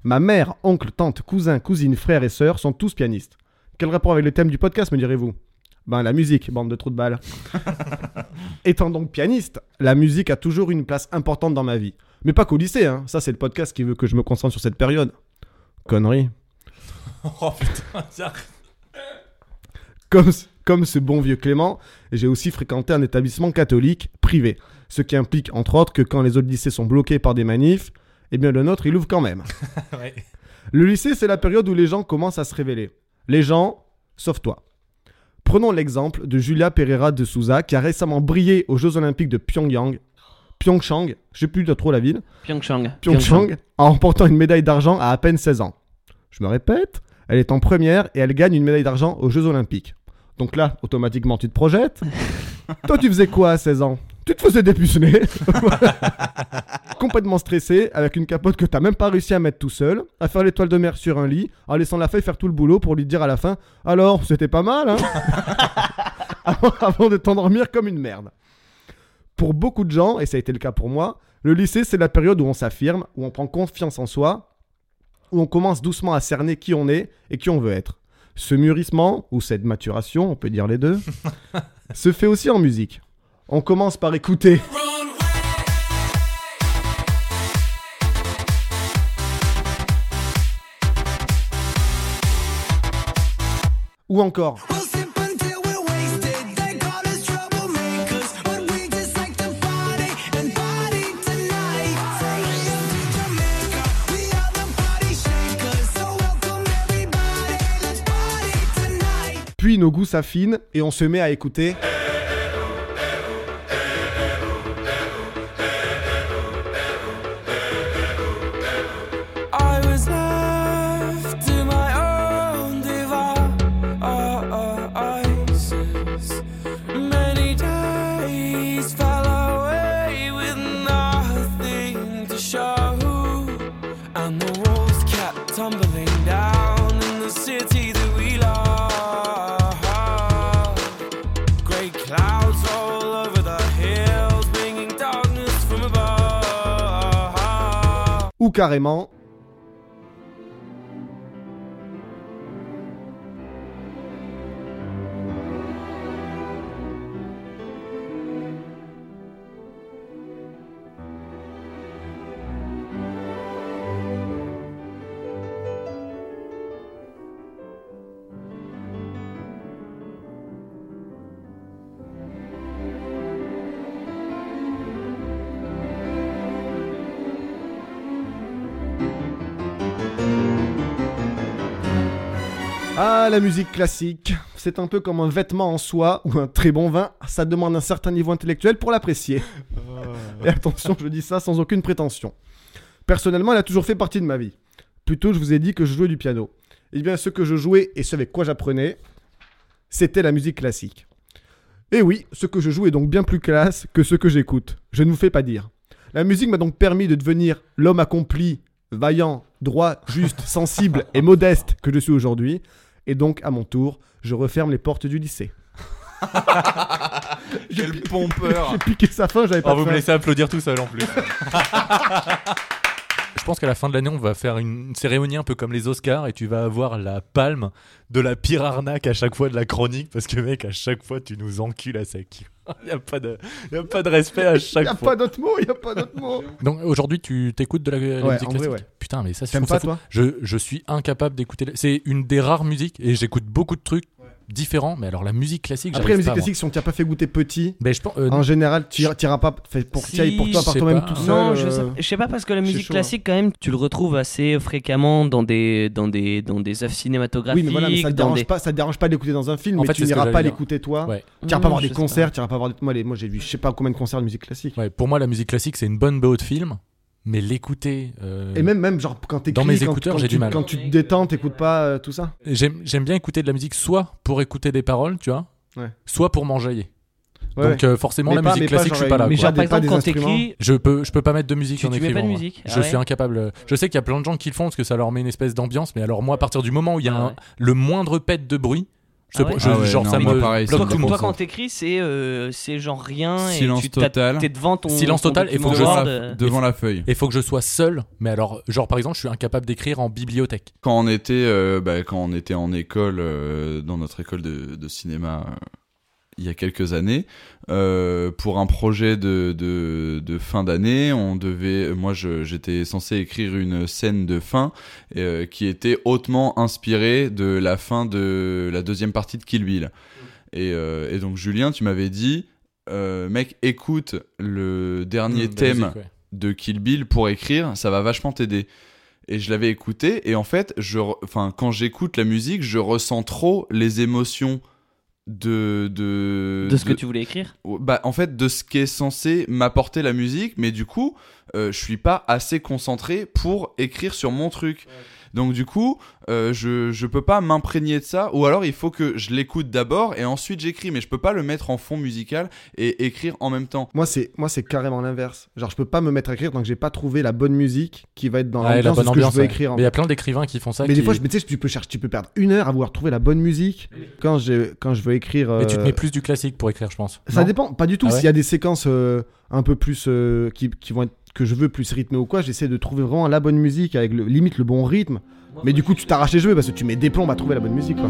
Ma mère, oncle, tante, cousin, cousine, frère et sœur sont tous pianistes. Quel rapport avec le thème du podcast, me direz-vous? Ben la musique, bande de trous de balles. Étant donc pianiste, la musique a toujours une place importante dans ma vie. Mais pas qu'au lycée, hein. ça c'est le podcast qui veut que je me concentre sur cette période. Connerie. Oh putain, ça- Comme, comme ce bon vieux Clément, j'ai aussi fréquenté un établissement catholique privé. Ce qui implique entre autres que quand les autres lycées sont bloqués par des manifs, Eh bien, le nôtre, il ouvre quand même. Ouais. Le lycée, c'est la période où les gens commencent à se révéler. Les gens, sauf toi. Prenons l'exemple de Julia Pereira de Souza, qui a récemment brillé aux Jeux Olympiques de Pyongyang. Pyeongchang, je sais plus trop la ville. Pyeongchang. Pyeongchang, en remportant une médaille d'argent à à peine 16 ans. Je me répète, elle est en première et elle gagne une médaille d'argent aux Jeux Olympiques. Donc là, automatiquement, tu te projettes. Toi, tu faisais quoi à 16 ans? Tu te faisais dépuceler. Complètement stressé, avec une capote que t'as même pas réussi à mettre tout seul, à faire l'étoile de mer sur un lit, en laissant la feuille faire tout le boulot pour lui dire à la fin Alors, c'était pas mal, hein? Avant, avant de t'endormir comme une merde. Pour beaucoup de gens, et ça a été le cas pour moi, le lycée, c'est la période où on s'affirme, où on prend confiance en soi, où on commence doucement à cerner qui on est et qui on veut être. Ce mûrissement, ou cette maturation, on peut dire les deux, se fait aussi en musique. On commence par écouter. Party tonight. Puis nos goûts s'affinent et on se met à écouter. Ou carrément. Ah, la musique classique, c'est un peu comme un vêtement en soie ou un très bon vin, ça demande un certain niveau intellectuel pour l'apprécier. Et attention, je dis ça sans aucune prétention. Personnellement, elle a toujours fait partie de ma vie. Plutôt, je vous ai dit que je jouais du piano. Eh bien, ce que je jouais et ce avec quoi j'apprenais, c'était la musique classique. Et oui, ce que je joue est donc bien plus classe que ce que j'écoute. Je ne vous fais pas dire. La musique m'a donc permis de devenir l'homme accompli, vaillant, droit, juste, sensible et modeste que je suis aujourd'hui. Et donc, à mon tour, je referme les portes du lycée. Quel pompeur J'ai piqué sa fin, j'avais pas Oh, de vous me laissez applaudir tout seul en plus. Je pense qu'à la fin de l'année, on va faire une cérémonie un peu comme les Oscars et tu vas avoir la palme de la pire arnaque à chaque fois de la chronique parce que mec, à chaque fois, tu nous encules à sec. Il n'y a, pas de- y a pas de respect à Il chaque y a fois. pas d'autre mot, il y a pas d'autre mot. Donc aujourd'hui, tu t'écoutes de la, la Ouais, musique classique ouais. Putain, mais ça, trouve ça toi? Je, je suis incapable d'écouter. la- C'est une des rares musiques et j'écoute beaucoup de trucs différents. Mais alors, la musique classique, Après, la musique pas, classique, si on t'a pas fait goûter petit, Ben, je pense, euh, en général, tu iras- pas fait pour, Si, pour toi par toi-même tout seul. Non, je euh, sais, je sais pas parce que la musique chaud, hein. classique quand même, tu le retrouves assez fréquemment dans des dans des dans des œuvres cinématographiques. Oui, mais voilà, mais ça te dérange des- pas, ça te dérange pas d'écouter dans un film, En mais fait, tu n'iras pas l'écouter toi. Ouais. Tu iras Hmm, pas voir des concerts, tu iras pas voir des... Moi, moi j'ai vu je sais pas combien de concerts de musique classique. Pour moi, la musique classique, c'est une bonne BO de film, mais l'écouter. euh, Et même, même genre quand t'écris, Dans mes quand- écouteurs, j'ai tu- du mal. Quand tu te détends, t'écoutes pas euh, tout ça? J'aime j'aime bien écouter de la musique soit pour écouter des paroles, tu vois, Ouais. soit pour m'enjailler. Ouais, Donc euh, forcément, Mais la pas- musique mais pas classique, je suis pas là. Mais Quoi. genre, par exemple, quand t'écris, Je peux, je peux pas mettre de musique Tu- en tu mets écrivant. pas de musique Ah Je ouais suis incapable. Je sais qu'il y a plein de gens qui le font parce que ça leur met une espèce d'ambiance, mais alors moi, à partir du moment où il y a Ah un- ouais. le moindre pet de bruit, je, Ah ouais je- Ah ouais, genre non, ça moi, me pareil, bloque tout le toi, quand t'écris, c'est euh, c'est genre rien. Silence et tu total. T'es devant ton. Silence ton total, et faut que je la, euh, devant la feuille. Et il faut que je sois seul, mais alors, genre par exemple, je suis incapable d'écrire en bibliothèque. Quand on était, euh, bah, quand on était en école, euh, dans notre école de, de cinéma, euh, il y a quelques années, euh, pour un projet de, de, de fin d'année, on devait, moi, j'étais censé écrire une scène de fin euh, qui était hautement inspirée de la fin de la deuxième partie de Kill Bill. Et, euh, et donc Julien, tu m'avais dit, mec, écoute le dernier Mmh, de thème musique, ouais. de Kill Bill pour écrire, ça va vachement t'aider. Et je l'avais écouté, et en fait, je, re- enfin, quand j'écoute la musique, je ressens trop les émotions de de, De ce que tu voulais écrire bah, en fait, de ce qui est censé m'apporter la musique, mais du coup, euh, je suis pas assez concentré pour écrire sur mon truc. Donc du coup, euh, je, je peux pas m'imprégner de ça, ou alors il faut que je l'écoute d'abord et ensuite j'écris, mais je peux pas le mettre en fond musical et écrire en même temps. Moi, c'est moi c'est carrément l'inverse. Genre, je peux pas me mettre à écrire tant que j'ai pas trouvé la bonne musique qui va être dans Ouais, la l'ambiance de bonne ce que je ambiance. veux ouais. écrire. Mais il y a plein d'écrivains qui font ça. Mais qui- des fois, je- mais tu sais, tu peux chercher, tu peux perdre une heure à vouloir trouver la bonne musique quand je quand je veux écrire. Mais tu te euh, mets plus du classique pour écrire, je pense. Ça Non dépend, pas du tout. Ah ouais S'il y a des séquences euh, un peu plus euh, qui, qui vont être que je veux plus rythmées ou quoi, j'essaie de trouver vraiment la bonne musique avec le, limite le bon rythme. Mais du coup, tu t'arraches les cheveux parce que tu mets des plombs à trouver la bonne musique. Quoi.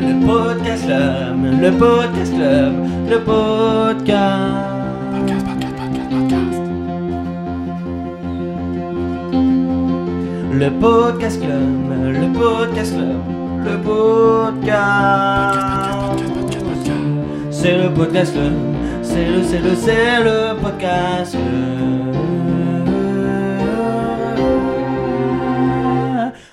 Le, podcast club, le podcast club, le podcast. Le podcast club, le podcast club, le podcast. C'est le podcast club, c'est le, c'est le, c'est le podcast club.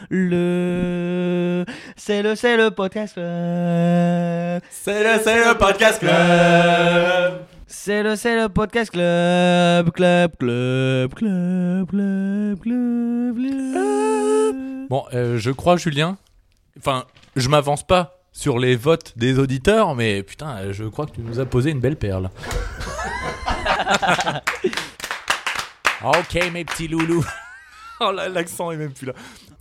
Le, c'est le, c'est le podcast club. C'est le, c'est le podcast club. C'est le, c'est le podcast club, club, club, club, club, club, club. Bon, euh, je crois, Julien. Enfin, je m'avance pas sur les votes des auditeurs, mais putain, je crois que tu nous as posé une belle perle. ok, mes petits loulous. oh là, l'accent est même plus là.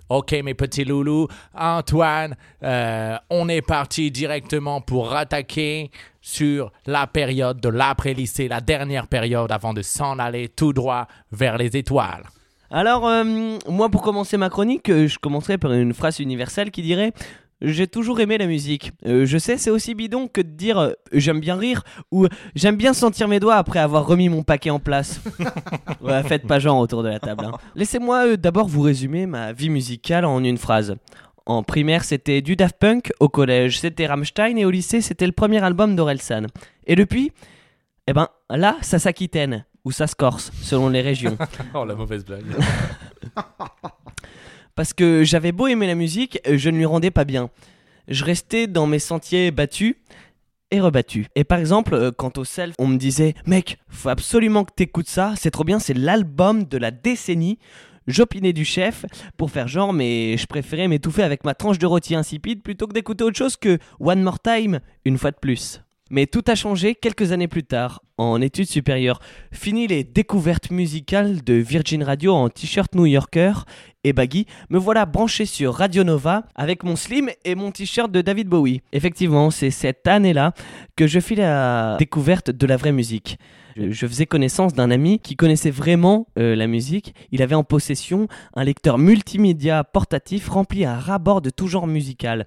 Ok, mes petits loulous. Antoine, euh, on est parti directement pour attaquer sur la période de l'après-lycée, la dernière période avant de s'en aller tout droit vers les étoiles. Alors, euh, moi, pour commencer ma chronique, euh, je commencerai par une phrase universelle qui dirait J'ai toujours aimé la musique. Euh, je sais, c'est aussi bidon que de dire euh, J'aime bien rire ou J'aime bien sentir mes doigts après avoir remis mon paquet en place. ouais, faites pas genre autour de la table. hein. Laissez-moi euh, d'abord vous résumer ma vie musicale en une phrase. En primaire, c'était du Daft Punk, au collège, c'était Rammstein et au lycée, c'était le premier album d'Orelsan. Et depuis, eh ben là, ça s'aquitaine ou ça se corse, selon les régions. Oh, la mauvaise blague. Parce que j'avais beau aimer la musique, euh, je ne lui rendais pas bien. Je restais dans mes sentiers battus et rebattus. Et par exemple, euh, quant au self, on me disait Mec, faut absolument que t'écoutes ça, c'est trop bien, c'est l'album de la décennie. J'opinais du chef pour faire genre, mais je préférais m'étouffer avec ma tranche de rôti insipide plutôt que d'écouter autre chose que One More Time, une fois de plus. Mais tout a changé quelques années plus tard, en études supérieures. Fini les découvertes musicales de Virgin Radio en t-shirt new-yorker et baggy, me voilà branché sur Radio Nova avec mon slim et mon t-shirt de David Bowie. Effectivement, c'est cette année-là que je fis la découverte de la vraie musique. Je, faisais connaissance d'un ami qui connaissait vraiment euh, la musique. Il avait en possession un lecteur multimédia portatif rempli à ras-bord de tout genre musical.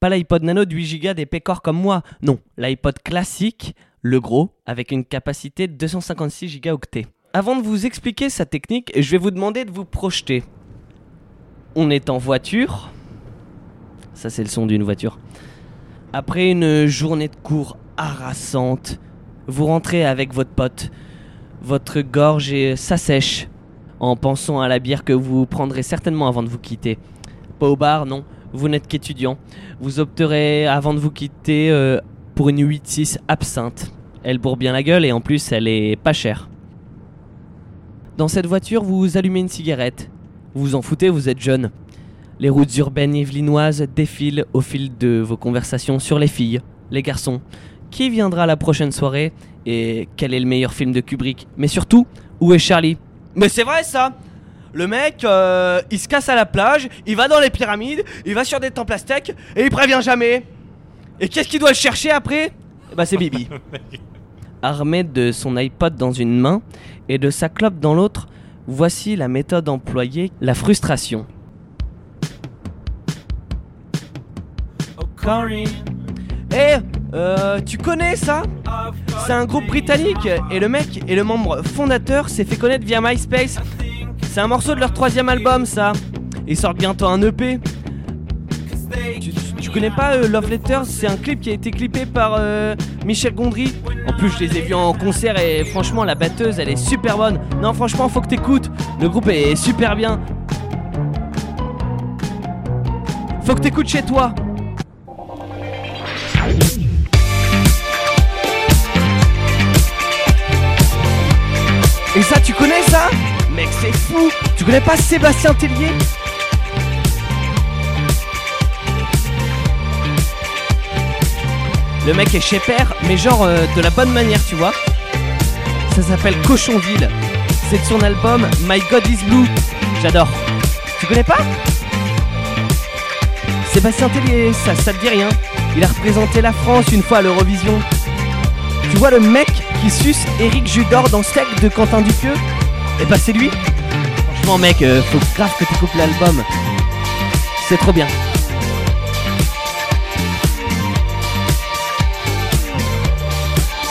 Pas l'iPod Nano de 8 Go des pécores comme moi, non, l'iPod classique, le gros, avec une capacité de 256 gigaoctets. Avant de vous expliquer sa technique, je vais vous demander de vous projeter. On est en voiture. Ça, c'est le son d'une voiture. Après une journée de cours harassante, vous rentrez avec votre pote. Votre gorge s'assèche en pensant à la bière que vous prendrez certainement avant de vous quitter. Pas au bar, non. Vous n'êtes qu'étudiant. Vous opterez avant de vous quitter euh, pour une 8-6 absinthe. Elle bourre bien la gueule et en plus elle est pas chère. Dans cette voiture, vous allumez une cigarette. Vous vous en foutez, vous êtes jeune. Les routes urbaines yvelinoises défilent au fil de vos conversations sur les filles, les garçons. Qui viendra la prochaine soirée? Et quel est le meilleur film de Kubrick? Mais surtout, où est Charlie? Mais c'est vrai ça Le mec, euh, il se casse à la plage, il va dans les pyramides, il va sur des temples aztèques et il prévient jamais. Et qu'est-ce qu'il doit le chercher après? Bah c'est Bibi. Armé de son iPod dans une main et de sa clope dans l'autre, voici la méthode employée, la frustration. Eh, euh, tu connais ça? C'est un groupe britannique et le mec et le membre fondateur s'est fait connaître via MySpace. C'est un morceau de leur troisième album, ça. Ils sortent bientôt un EP. Tu, connais pas euh, Love Letters? C'est un clip qui a été clippé par euh, Michel Gondry. En plus, je les ai vus en concert et franchement, la batteuse, elle est super bonne. Non, franchement, faut que t'écoutes. Le groupe est super bien. Faut que t'écoutes chez toi. Et ça, tu connais ça? Mec, c'est fou Tu connais pas Sébastien Tellier? Le mec est chez Père, mais genre euh, de la bonne manière, tu vois. Ça s'appelle Cochonville. C'est de son album My God is Blue. J'adore. Tu connais pas? Sébastien Tellier, ça, ça te dit rien Il a représenté la France une fois à l'Eurovision. Tu vois le mec qui suce Eric Judor dans Sec de Quentin Dupieux? Et bah c'est lui Franchement mec, euh, faut grave que tu coupes l'album. C'est trop bien.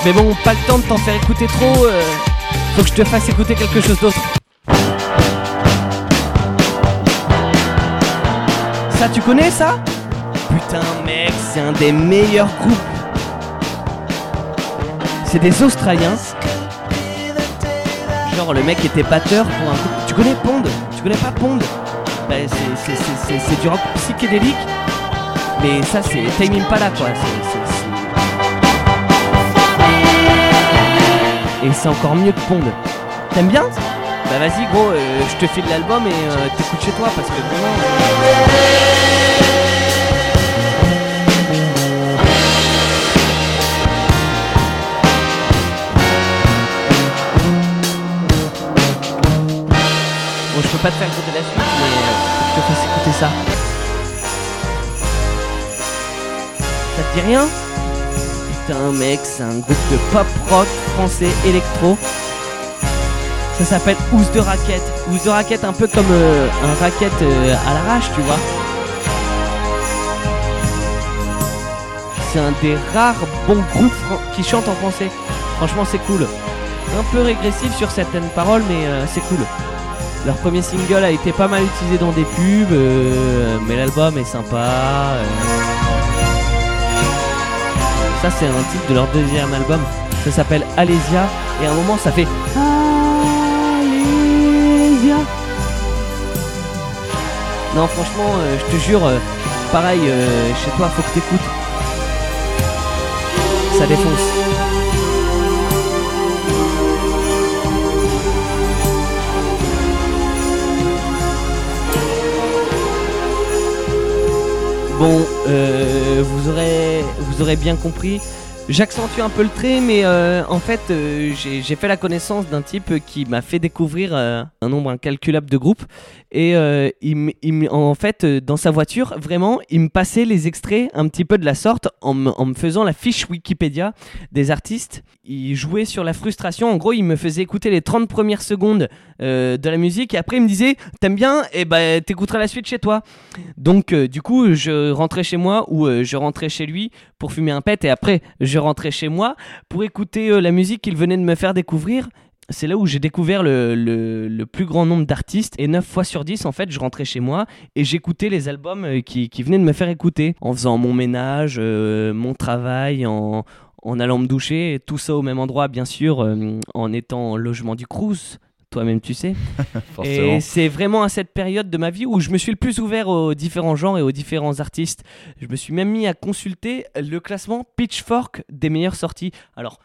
Mais bon, pas le temps de t'en faire écouter trop. euh, faut que je te fasse écouter quelque chose d'autre. Ça, tu connais ça? Putain, mec, c'est un des meilleurs groupes. C'est des Australiens. Le mec était batteur pour un groupe. Tu connais Pond? Tu connais pas Pond? Bah, c'est- du rock psychédélique. Mais ça, c'est Time Impala, quoi. Et c'est encore mieux que Pond. T'aimes bien? Bah vas-y gros, euh, je te file l'album et euh, t'écoutes chez toi parce que vraiment... peux pas te faire écouter la suite mais euh, je te fasse écouter ça. Ça te dit rien? Putain mec, c'est un groupe de pop rock français électro. Ça s'appelle Housse de raquette. Housse de raquette un peu comme euh, un raquette euh, à l'arrache, tu vois. C'est un des rares bons groupes qui chantent en français. Franchement, c'est cool. Un peu régressif sur certaines paroles, mais euh, c'est cool. Leur premier single a été pas mal utilisé dans des pubs, euh, mais l'album est sympa. euh. Ça, c'est un titre de leur deuxième album. Ça s'appelle Alésia. Et à un moment, ça fait Alésia. Non, franchement, euh, je te jure, pareil, chez toi, faut que t'écoutes. Ça défonce. Bon, euh, vous aurez, vous aurez bien compris. J'accentue un peu le trait, mais euh, en fait, euh, j'ai fait la connaissance d'un type qui m'a fait découvrir euh, un nombre incalculable de groupes. Et il, il en fait, dans sa voiture, vraiment, il me passait les extraits un petit peu de la sorte en me, faisant la fiche Wikipédia des artistes. Il jouait sur la frustration. En gros, il me faisait écouter les 30 premières secondes de la musique et après, il me disait T'aimes bien? Et ben, t'écouteras la suite chez toi. Donc, du coup, je rentrais chez moi ou je rentrais chez lui pour fumer un pet et après, je rentrais chez moi pour écouter euh, la musique qu'il venait de me faire découvrir. C'est là où j'ai découvert le, le- plus grand nombre d'artistes et 9 fois sur 10 en fait je rentrais chez moi et j'écoutais les albums euh, qui, qui venaient de me faire écouter en faisant mon ménage, euh, mon travail, en, en allant me doucher, tout ça au même endroit bien sûr, en étant en logement du Crous, toi-même tu sais. Et c'est vraiment à cette période de ma vie où je me suis le plus ouvert aux différents genres et aux différents artistes. Je me suis même mis à consulter le classement Pitchfork des meilleures sorties. Alors,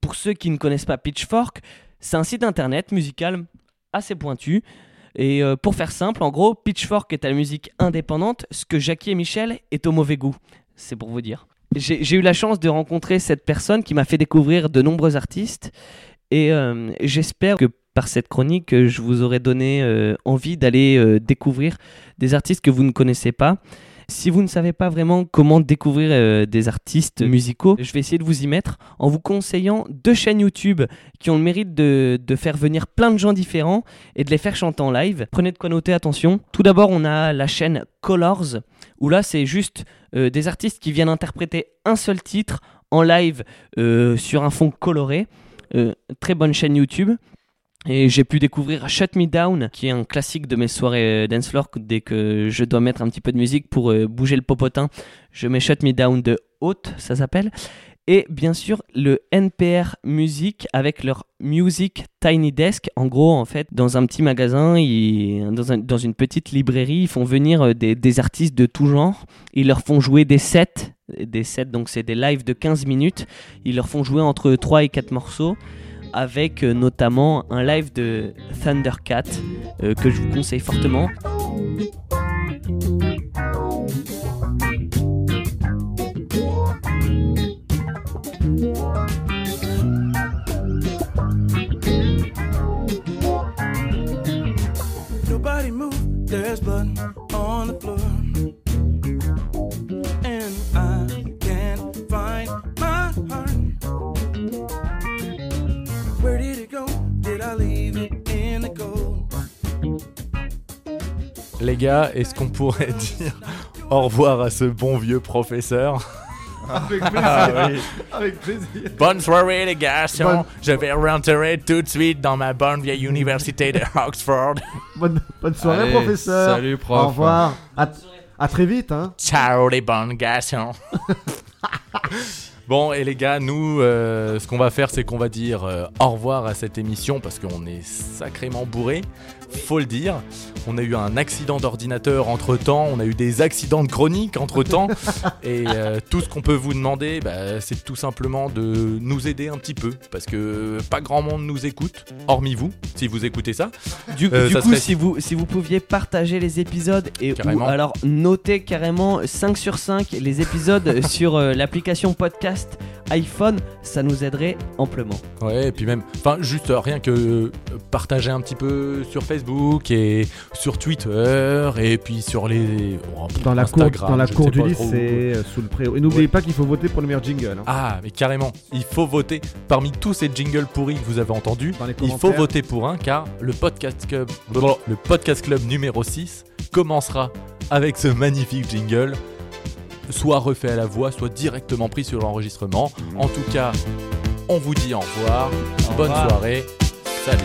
pour ceux qui ne connaissent pas Pitchfork, c'est un site internet musical assez pointu. Et euh, pour faire simple, en gros, Pitchfork est à la musique indépendante, ce que Jackie et Michel est au mauvais goût. C'est pour vous dire. J'ai j'ai eu la chance de rencontrer cette personne qui m'a fait découvrir de nombreux artistes. Et euh, j'espère que par cette chronique, euh, je vous aurai donné euh, envie d'aller euh, découvrir des artistes que vous ne connaissez pas. Si vous ne savez pas vraiment comment découvrir des artistes musicaux, je vais essayer de vous y mettre en vous conseillant deux chaînes YouTube qui ont le mérite de, faire venir plein de gens différents et de les faire chanter en live. Prenez de quoi noter, attention. Tout d'abord, on a la chaîne Colors, où là, c'est juste des artistes qui viennent interpréter un seul titre en live sur un fond coloré. Très bonne chaîne YouTube. Et j'ai pu découvrir Shut Me Down, qui est un classique de mes soirées euh, dance floor. Dès que je dois mettre un petit peu de musique pour euh, bouger le popotin, je mets Shut Me Down de Haute, ça s'appelle. Et bien sûr, le NPR Music avec leur Music Tiny Desk. En gros, en fait, dans un petit magasin, dans une petite librairie, ils font venir euh, des, des artistes de tout genre. Ils leur font jouer des sets. Des sets, donc c'est des lives de 15 minutes. Ils leur font jouer entre 3 et 4 morceaux avec euh, notamment un live de Thundercat euh, que je vous conseille fortement. Les gars, est-ce qu'on pourrait dire au revoir à ce bon vieux professeur? Avec plaisir. Ah oui. Avec plaisir. Bonne soirée les gars, Bonne- je vais rentrer tout de suite dans ma bonne vieille université de Oxford. Bonne, bonne soirée, Allez, professeur. salut, prof. Au revoir. À, à très vite. Hein. Ciao les bonnes garçons. Bon, et les gars, nous, euh, ce qu'on va faire, c'est qu'on va dire euh, au revoir à cette émission parce qu'on est sacrément bourré, faut le dire. On a eu un accident d'ordinateur entre temps, on a eu des accidents de chronique entre temps, et euh, tout ce qu'on peut vous demander, bah, c'est tout simplement de nous aider un petit peu parce que pas grand monde nous écoute, hormis vous, si vous écoutez ça. Du, Euh, du ça coup, serait- si vous, si vous pouviez partager les épisodes et ou alors noter carrément 5 sur 5 les épisodes sur euh, l'application podcast iPhone, ça nous aiderait amplement. Ouais, et puis même, enfin, juste rien que partager un petit peu sur Facebook et sur Twitter et puis sur les. oh, Dans la cour, dans la cour du lycée, euh, sous le préau. Et n'oubliez Ouais. pas qu'il faut voter pour le meilleur jingle. hein. Ah, mais carrément, il faut voter. Parmi tous ces jingles pourris que vous avez entendus, il faut voter pour un car le podcast club, le podcast club numéro 6 commencera avec ce magnifique jingle, soit refait à la voix, soit directement pris sur l'enregistrement. En tout cas, on vous dit au revoir, bonne revoir. soirée, salut.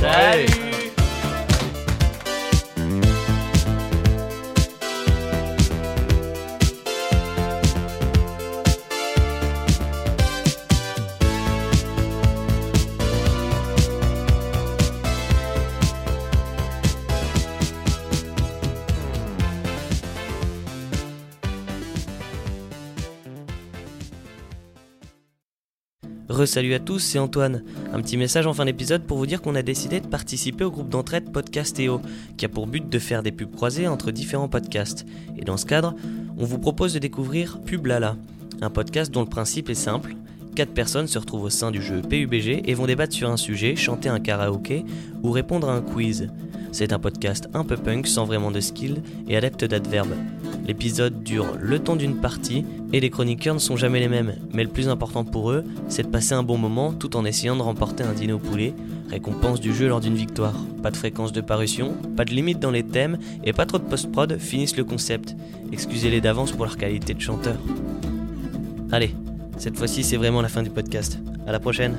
Salut Re-salut à tous, c'est Antoine. Un petit message en fin d'épisode pour vous dire qu'on a décidé de participer au groupe d'entraide Podcastéo, qui a pour but de faire des pubs croisées entre différents podcasts. Et dans ce cadre, on vous propose de découvrir Publala, un podcast dont le principe est simple. Quatre personnes se retrouvent au sein du jeu PUBG et vont débattre sur un sujet, chanter un karaoké ou répondre à un quiz. C'est un podcast un peu punk, sans vraiment de skill et adepte d'adverbes. L'épisode dure le temps d'une partie et les chroniqueurs ne sont jamais les mêmes, mais le plus important pour eux, c'est de passer un bon moment tout en essayant de remporter un dîner au poulet, récompense du jeu lors d'une victoire. Pas de fréquence de parution, pas de limite dans les thèmes et pas trop de post-prod finissent le concept. Excusez-les d'avance pour leur qualité de chanteur. Allez, cette fois-ci c'est vraiment la fin du podcast. À la prochaine